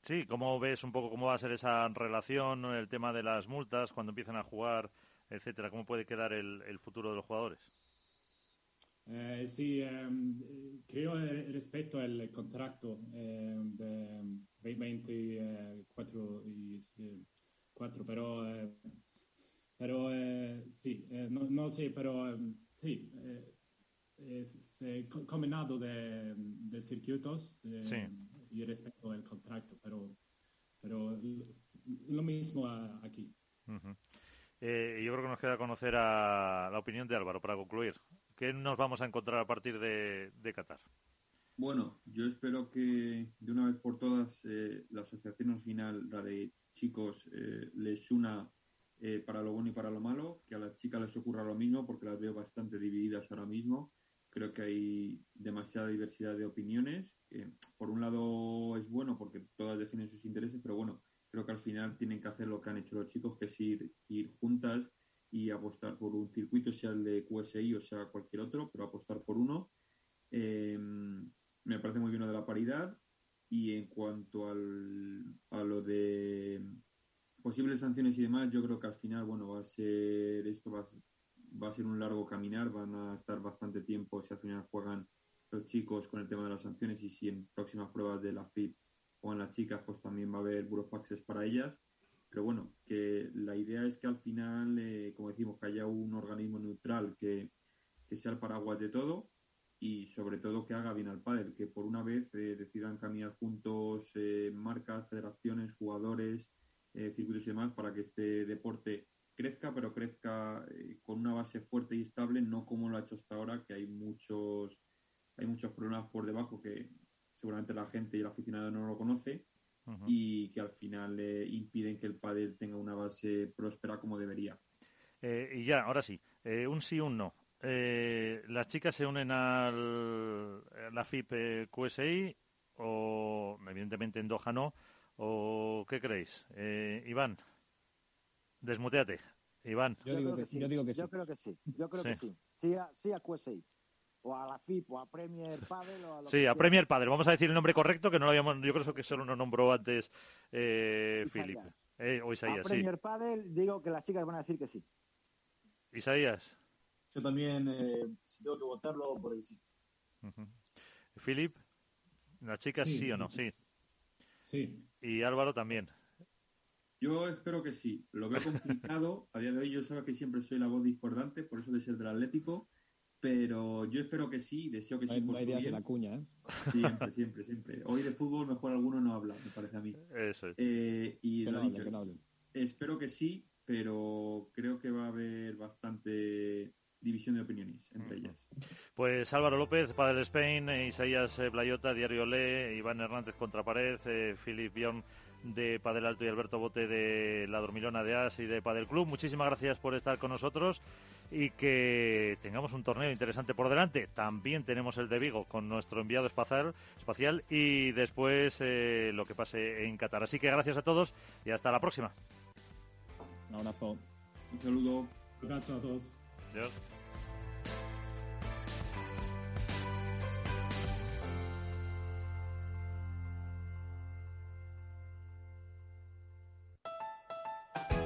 Sí, ¿cómo ves un poco cómo va a ser esa relación, el tema de las multas, cuando empiezan a jugar, etcétera? ¿Cómo puede quedar el futuro de los jugadores? Eh, sí, ehm, creo respecto al contrato eh, de 2024 y 4, pero, eh, pero sí, no, no, sé, pero ehm, sí, es, combinado de, de circuitos y respecto al contrato, pero, pero lo mismo aquí. yo creo que nos queda conocer a la opinión de Álvaro para concluir. ¿Qué nos vamos a encontrar a partir de, Qatar? Bueno, yo espero que de una vez por todas eh, la asociación al final, la de chicos, eh, les una eh, para lo bueno y para lo malo, que a las chicas les ocurra lo mismo, porque las veo bastante divididas ahora mismo. Creo que hay demasiada diversidad de opiniones. por un lado es bueno porque todas definen sus intereses, pero bueno, creo que al final tienen que hacer lo que han hecho los chicos, que es ir, ir juntas y apostar por un circuito, sea el de QSI o sea cualquier otro, pero apostar por uno. Eh, me parece muy bien lo de la paridad. Y en cuanto al, a lo de posibles sanciones y demás, yo creo que al final, bueno, va a ser esto va a ser, va a ser un largo caminar, van a estar bastante tiempo si al final juegan los chicos con el tema de las sanciones y si en próximas pruebas de la FIP juegan las chicas, pues también va a haber burofaxes para ellas. Pero bueno, que la idea es que al final, eh, como decimos, que haya un organismo neutral que, sea el paraguas de todo y sobre todo que haga bien al pádel, que por una vez eh, decidan caminar juntos eh, marcas, federaciones, jugadores, circuitos y demás para que este deporte crezca, pero crezca con una base fuerte y estable, no como lo ha hecho hasta ahora, que hay muchos hay muchos problemas por debajo que seguramente la gente y el aficionado no lo conoce y que al final le impiden que el pádel tenga una base próspera como debería. Eh, y ya, ahora sí, eh, un sí, un no. Eh, ¿Las chicas se unen al, a la FIP QSI o evidentemente en Doha no? ¿O qué creéis? Iván, desmuteate. Iván. Yo, digo que, sí. Yo creo que sí. Yo creo que sí. Sí a, sí a QSI o a la FIP o a Premier Padel o a Sí, a Premier Padel. Vamos a decir el nombre correcto que no lo habíamos, yo creo que solo nos nombró antes eh, Philip. Eh, o Isaías, a Premier Padel digo que las chicas van a decir que sí. Isaías. Yo también, eh, si tengo que votarlo, por el sí. Philip, ¿las chicas sí, o no? Sí. Sí. Y Álvaro también. Yo espero que sí. Lo veo complicado. [LAUGHS] a día de hoy yo sé que siempre soy la voz discordante, por eso de ser del Atlético pero yo espero que sí, deseo que sí. No hay ideas en la cuña, ¿eh? Siempre, [LAUGHS] siempre, siempre. Hoy de fútbol mejor alguno no habla, me parece a mí. Eso es. Eh, y lo dicho, espero que sí, pero creo que va a haber bastante división de opiniones entre ellas. Pues Álvaro López, Padre Spain, Isaías Blayota, Diario Le, Iván Hernández Contrapared, Philip Bion de Padel Alto y Alberto Bote de La Dormilona de As y de Padel Club. Muchísimas gracias por estar con nosotros y que tengamos un torneo interesante por delante. También tenemos el de Vigo con nuestro enviado espacial, espacial y después eh, lo que pase en Qatar. Así que gracias a todos y hasta la próxima. Un abrazo. Un saludo. Un abrazo a todos. Adiós.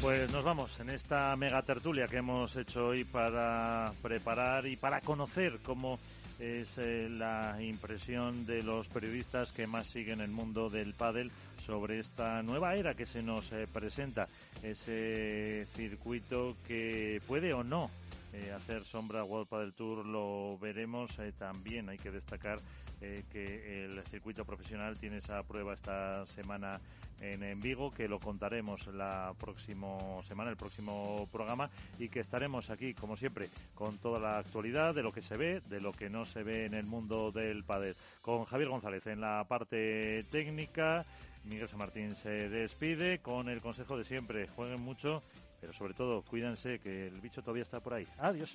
Pues nos vamos en esta mega tertulia que hemos hecho hoy para preparar y para conocer cómo es eh, la impresión de los periodistas que más siguen el mundo del pádel sobre esta nueva era que se nos eh, presenta, ese circuito que puede o no eh, hacer sombra World Padel Tour lo veremos también. Hay que destacar que el circuito profesional tiene esa prueba esta semana en, Vigo, que lo contaremos la próxima semana, el próximo programa, y que estaremos aquí, como siempre, con toda la actualidad de lo que se ve, de lo que no se ve en el mundo del padel. Con Javier González en la parte técnica, Miguel San Martín se despide con el consejo de siempre, jueguen mucho, pero sobre todo cuídense que el bicho todavía está por ahí. Adiós.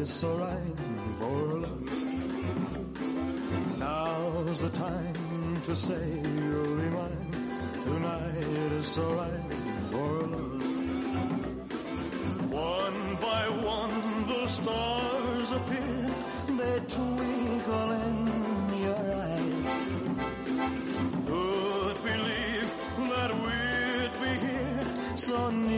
it's alright for love. Now's the time to say you'll be mine. Tonight it's alright for love. One by one the stars appear. They twinkle in your eyes. Could believe that we'd be here so.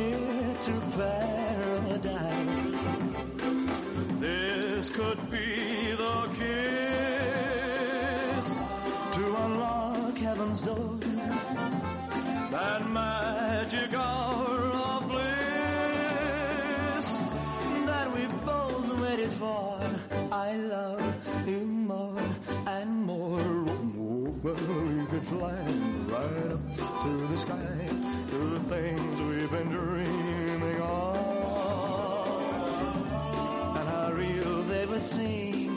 sing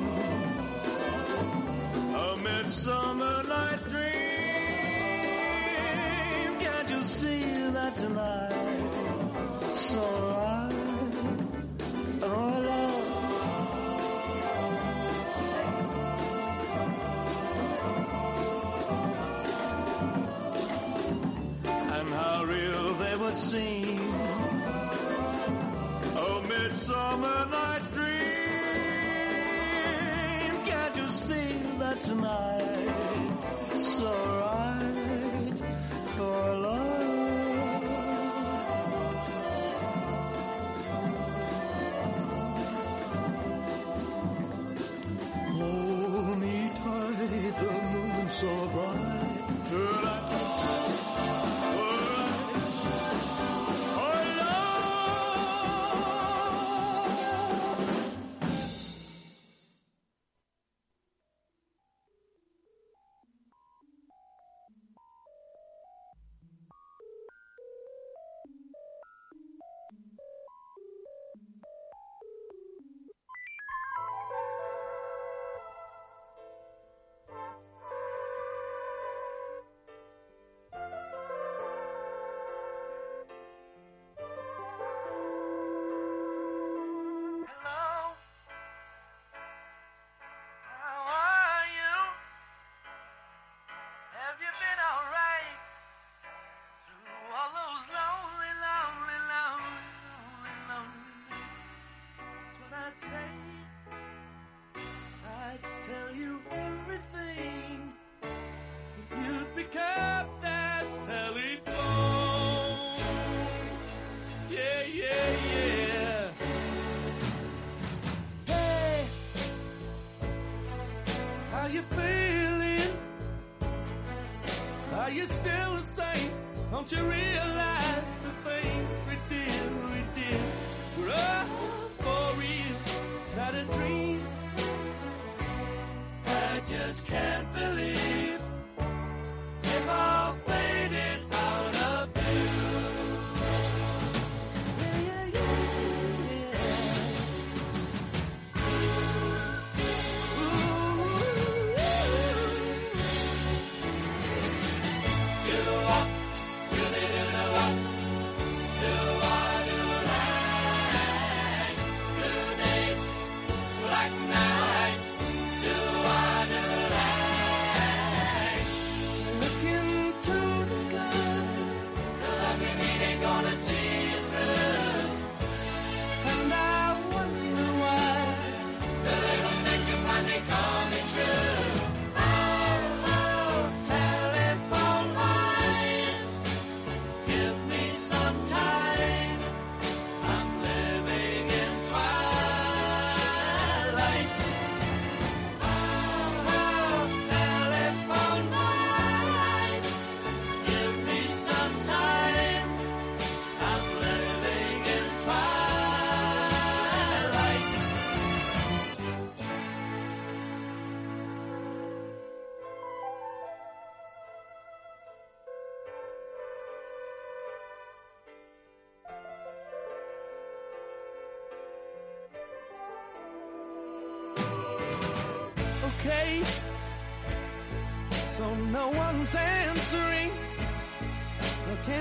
a midsummer night dream. Can't you see that tonight? So I, oh love, And how real they would seem. A midsummer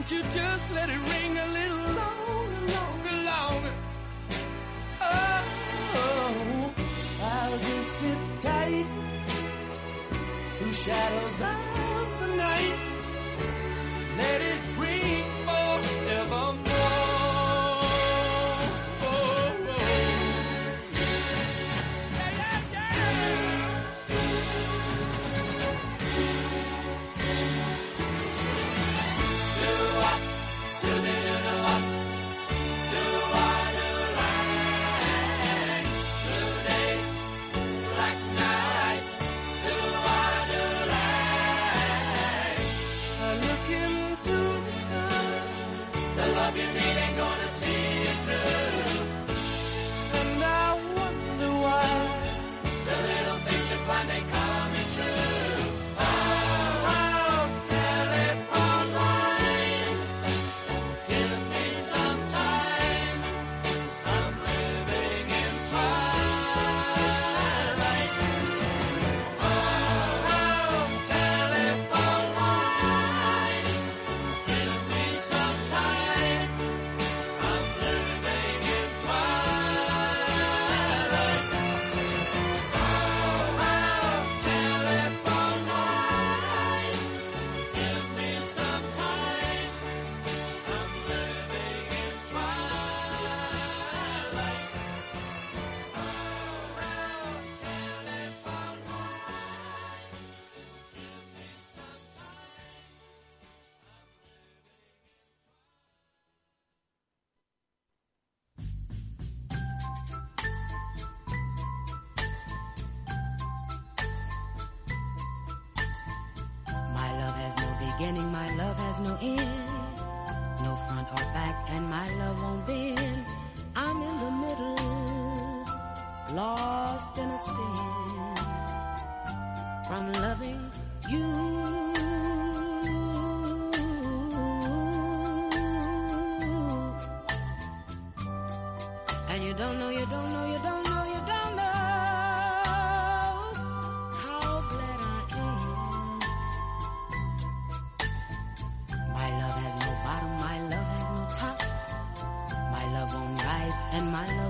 Won't you just let it rain? my life.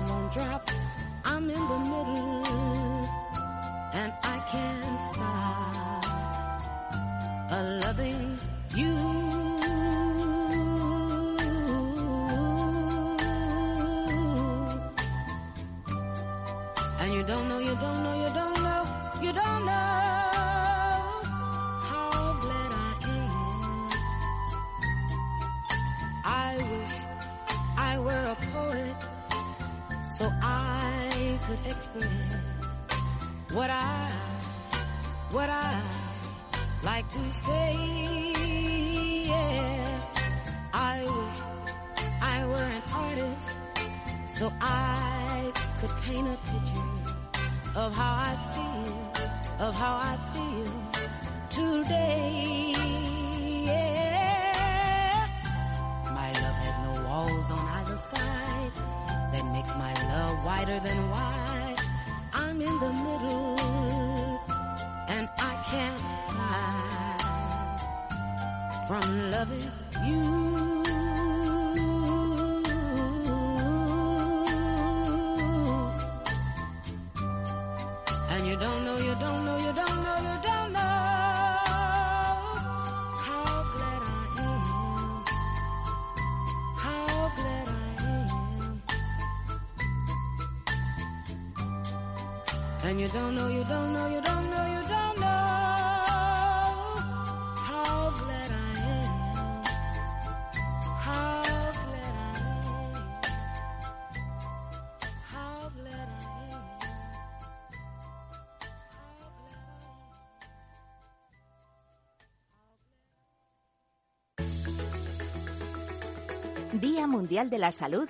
Día Mundial de la Salud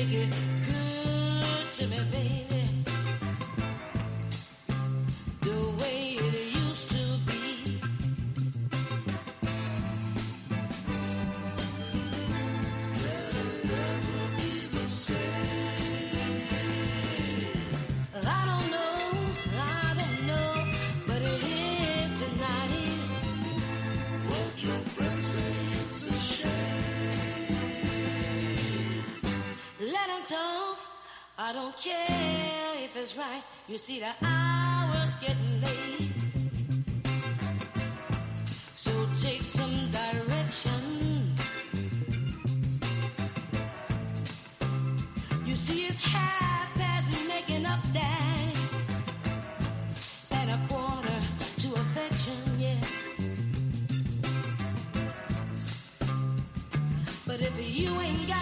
make it. I don't care if it's right. You see, the hour's getting late. So take some direction. You see, it's half past making up that. And a quarter to affection, yeah. But if you ain't got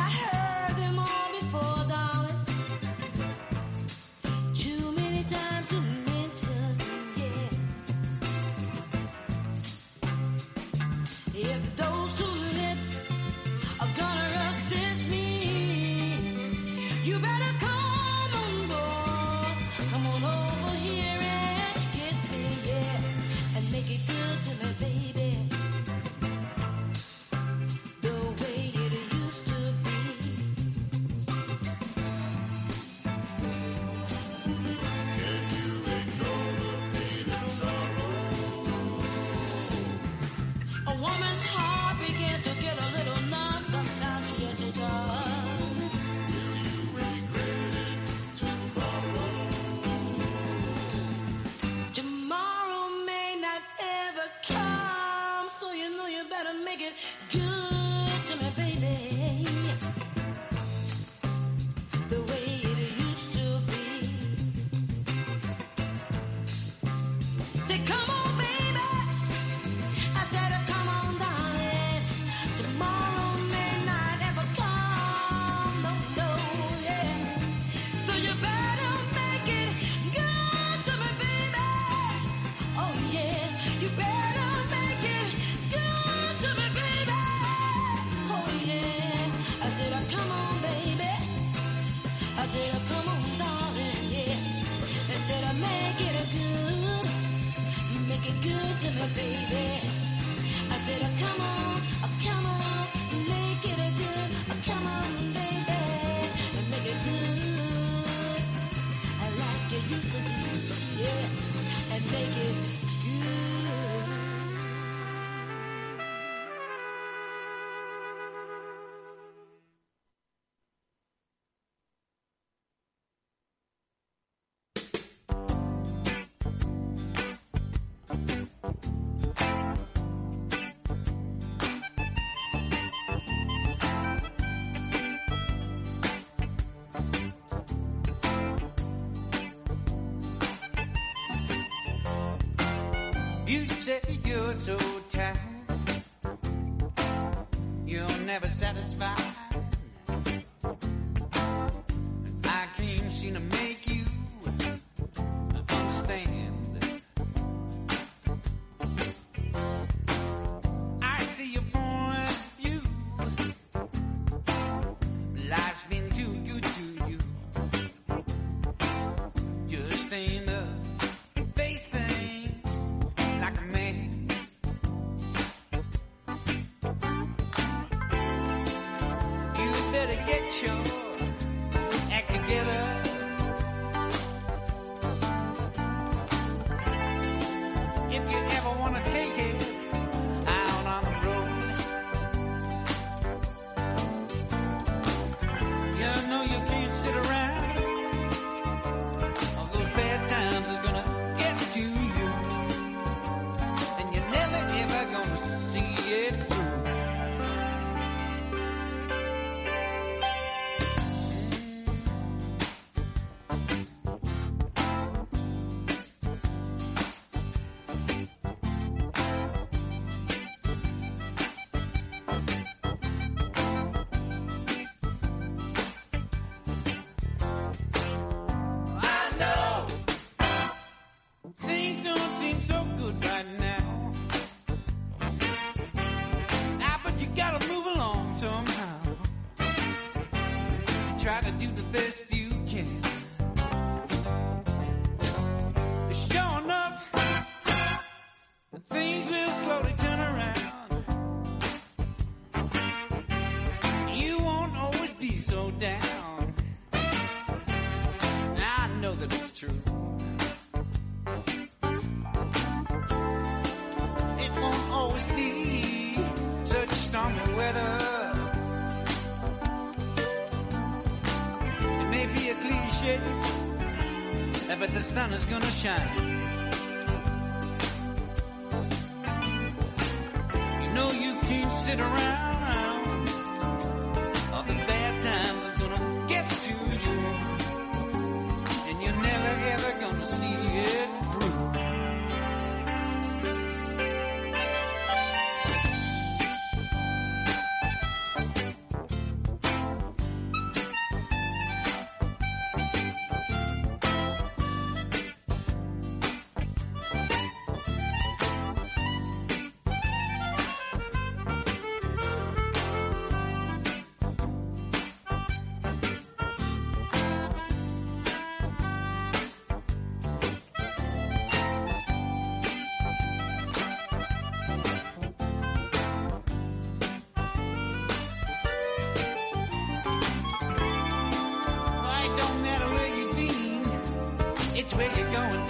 I heard. satisfied. Sun is gonna shine. Where you're going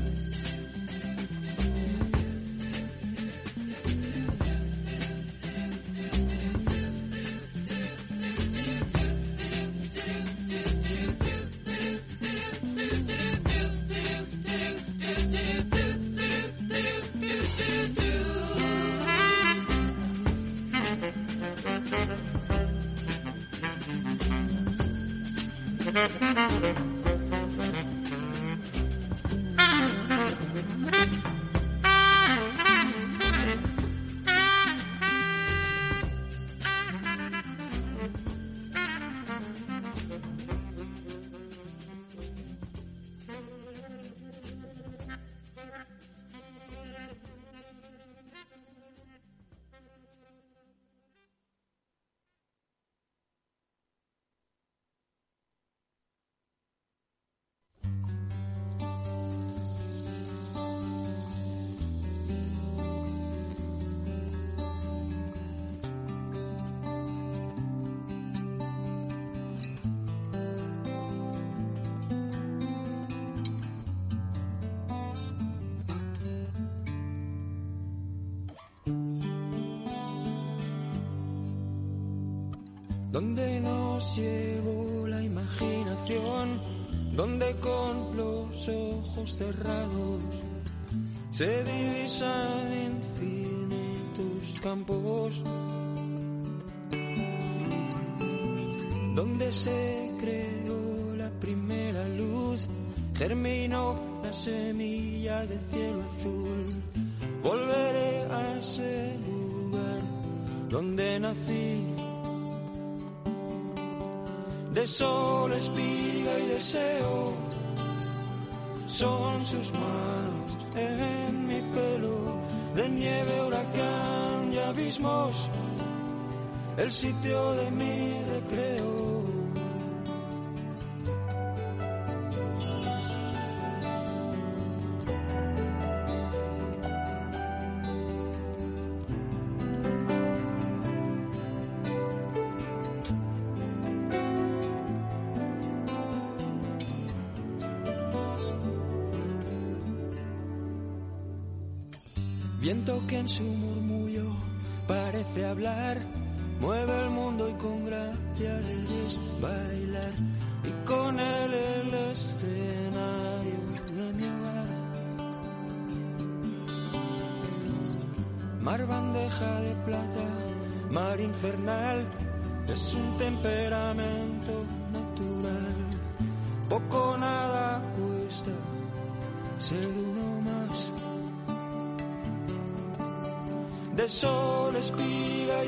sitio de mi recreo. Viento que en su murmullo parece hablar, mueve el mundo y con gracia le es bailar, y con él el escenario de mi hogar. Mar bandeja de plata, mar infernal, es un temperamento natural, poco nada cuesta ser uno más de sol, y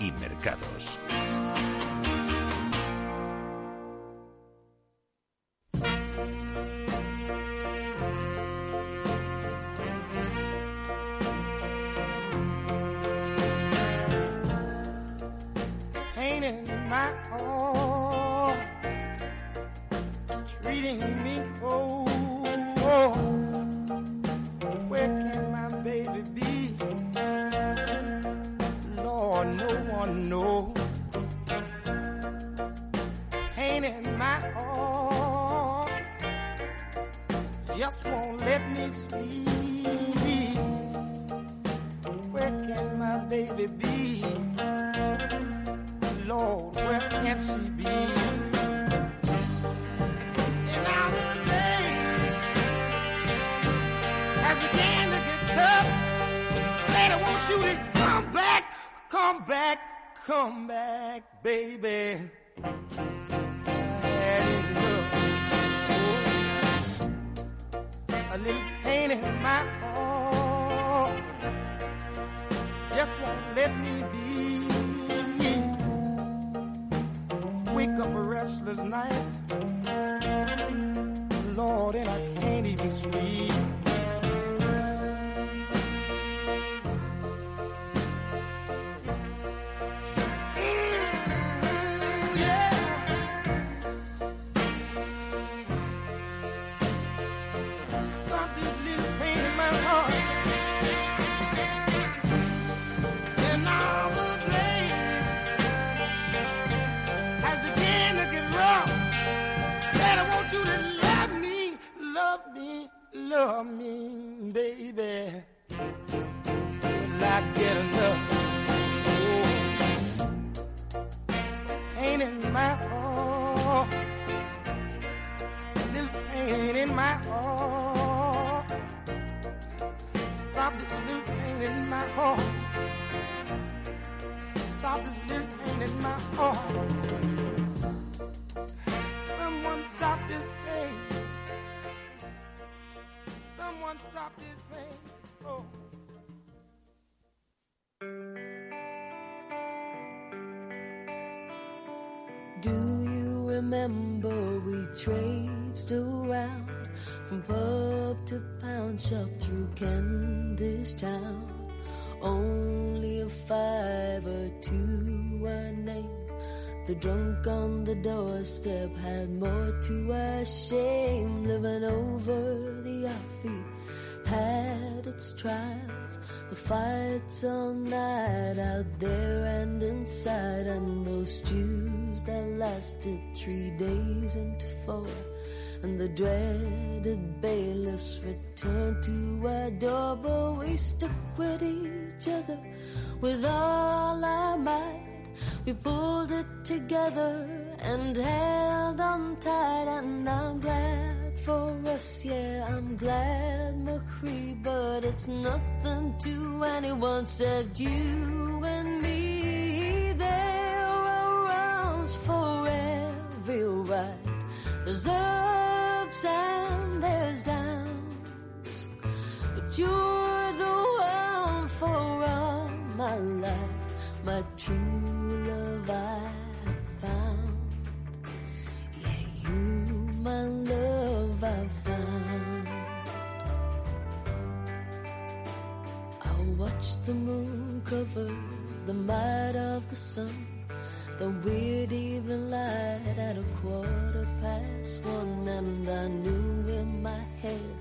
Y mercados. Love me, baby. Will I get enough? Oh, pain in my heart, little pain in my heart. Stop this little pain in my heart. Stop this little pain in my heart. Someone stop this pain. Someone pain. Oh. Do you remember we traipsed around from pub to pound shop through Kentish Town? Only a five or two our name. The drunk on the doorstep had more to our shame. Living over the offbeat had its trials. The fights all night out there and inside, and those stews that lasted three days into four. And the dreaded bailiffs returned to our door, but we stuck with each other with all our might. We pulled it together and held on tight, and I'm glad for us, yeah, I'm glad, McCree, but it's nothing to anyone except you and me. There are rounds for every ride. There's ups and there's downs, but you're the one for all my life, my true I found. Yeah, you, my love I found. I'll watch the moon cover the might of the sun. The weird evening light at a quarter past one, and I knew in my head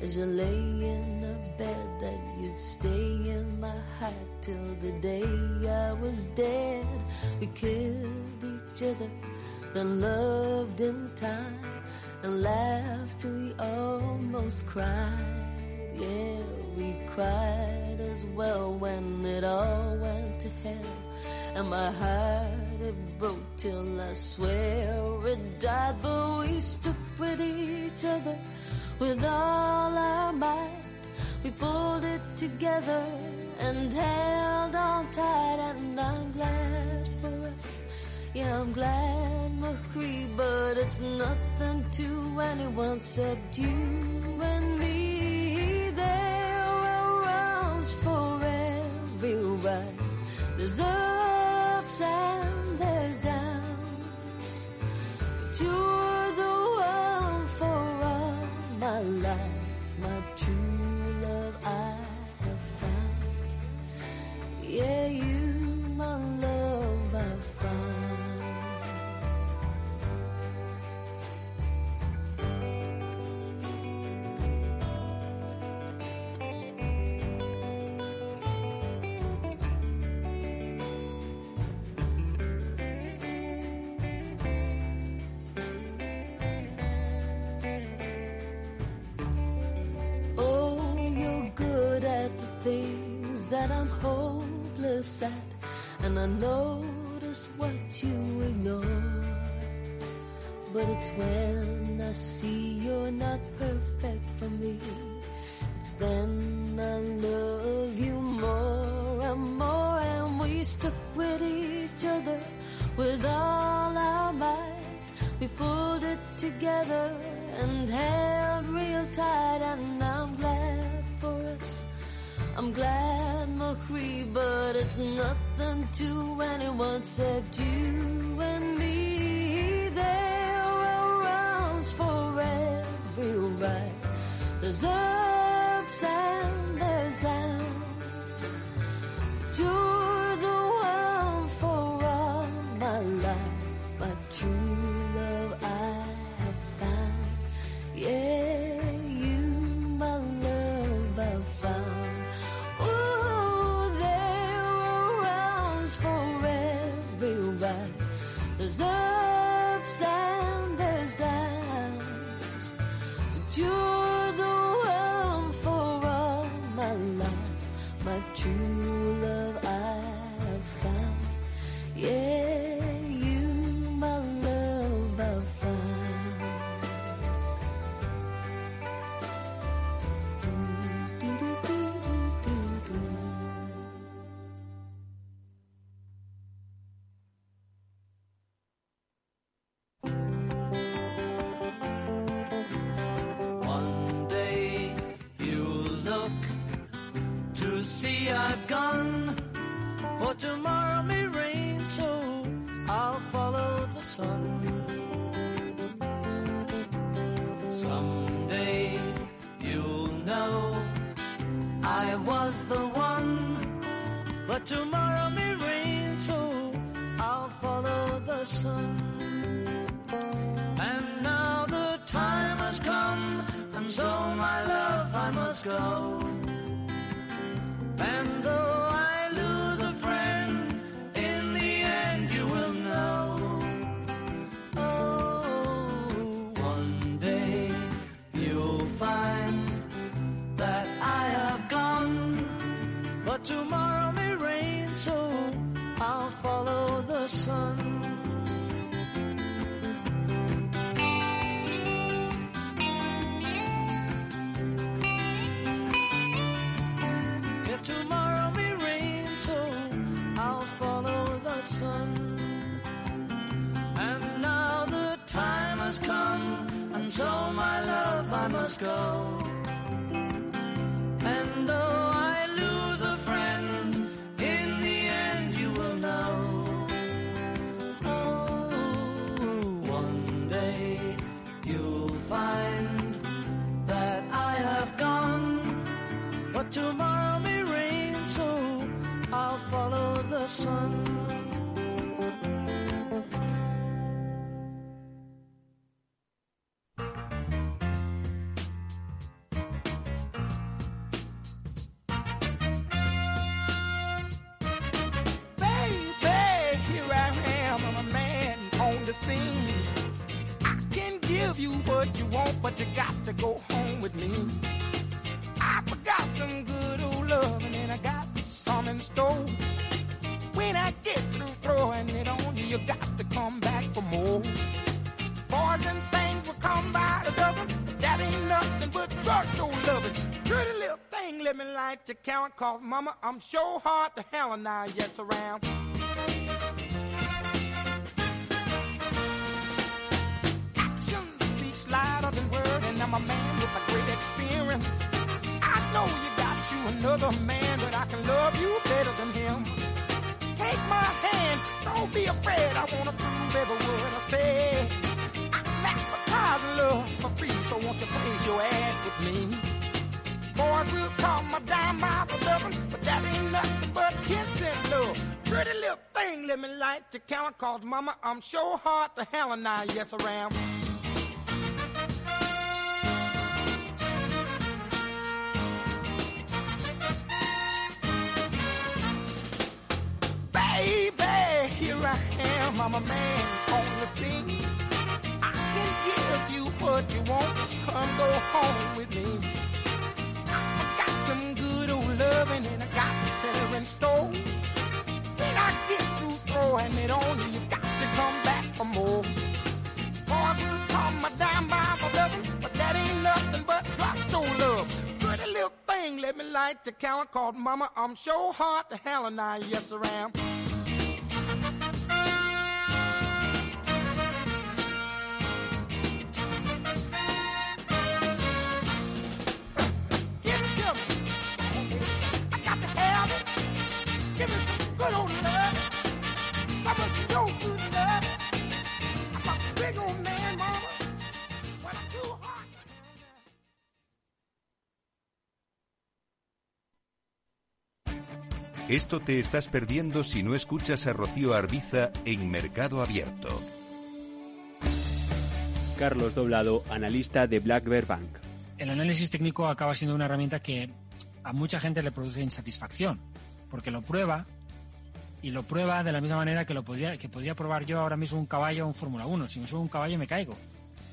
as you lay in the bed that you'd stay in my heart till the day I was dead. We killed each other, then loved in time, and laughed till we almost cried. Yeah, we cried as well when it all went to hell. And my heart it broke till I swear it died. But we stuck with each other with all our might. We pulled it together and held on tight and I'm glad for us. Yeah, I'm glad, Marie, but it's nothing to anyone except you and me. There are rounds for everyone. There's ups and there's downs. But you Yeah, you, my love, I. Oh, you're good at the things that I'm holding and I notice what you ignore. But it's when I see you're not perfect for me, it's then to anyone except you. But tomorrow may rain, so I'll follow the sun. account, cause mama, I'm sure hard to handle now, yes, around. Action speaks louder than word, and I'm a man with a great experience. I know you got you another man, but I can love you better than him. Take my hand, don't be afraid, I wanna prove every word I say. I'm advertising love for free, so won't you raise your ad with me? Boys will call my dime by the dozen, but that ain't nothing but 10 cent love. Pretty little thing, let me light your count, cause mama, I'm sure hard to hell and I, yes I am. Baby, here I am, I'm a man on the scene. I can give you what you want, just come go home with me. Loving and I got better in store. When I get through throwing it on you, you got to come back for more. Boys will call my dime by for loving, but that ain't nothing but drugstore love. Pretty little thing, let me light the counter called Mama. I'm sure hard to hell and I, yes I am. Give me some good old love. Some of your good love. I'm a big old man, mama. When I'm too hot. Esto te estás perdiendo si no escuchas a Rocío Arbiza en Mercado Abierto. Carlos Doblado, analista de Black Bear Bank. el análisis técnico acaba siendo una herramienta que a mucha gente le produce insatisfacción, porque lo prueba y lo prueba de la misma manera que lo podría, que podría probar yo ahora mismo un caballo o un Fórmula 1. Si me subo a un caballo me caigo.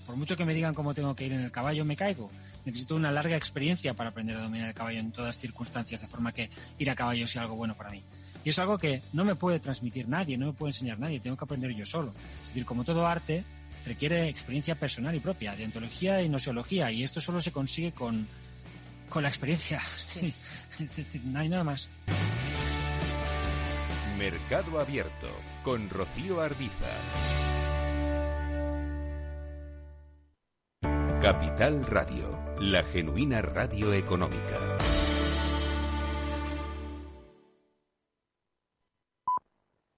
Por mucho que me digan cómo tengo que ir en el caballo, me caigo. Necesito una larga experiencia para aprender a dominar el caballo en todas circunstancias, de forma que ir a caballo sea algo bueno para mí. Y es algo que no me puede transmitir nadie, no me puede enseñar nadie, tengo que aprender yo solo. Es decir, como todo arte, requiere experiencia personal y propia, de ontología y noseología, y esto solo se consigue con, con la experiencia. Sí. [LAUGHS] No hay nada más. Mercado Abierto con Rocío Arbiza. Capital Radio, la genuina radio económica.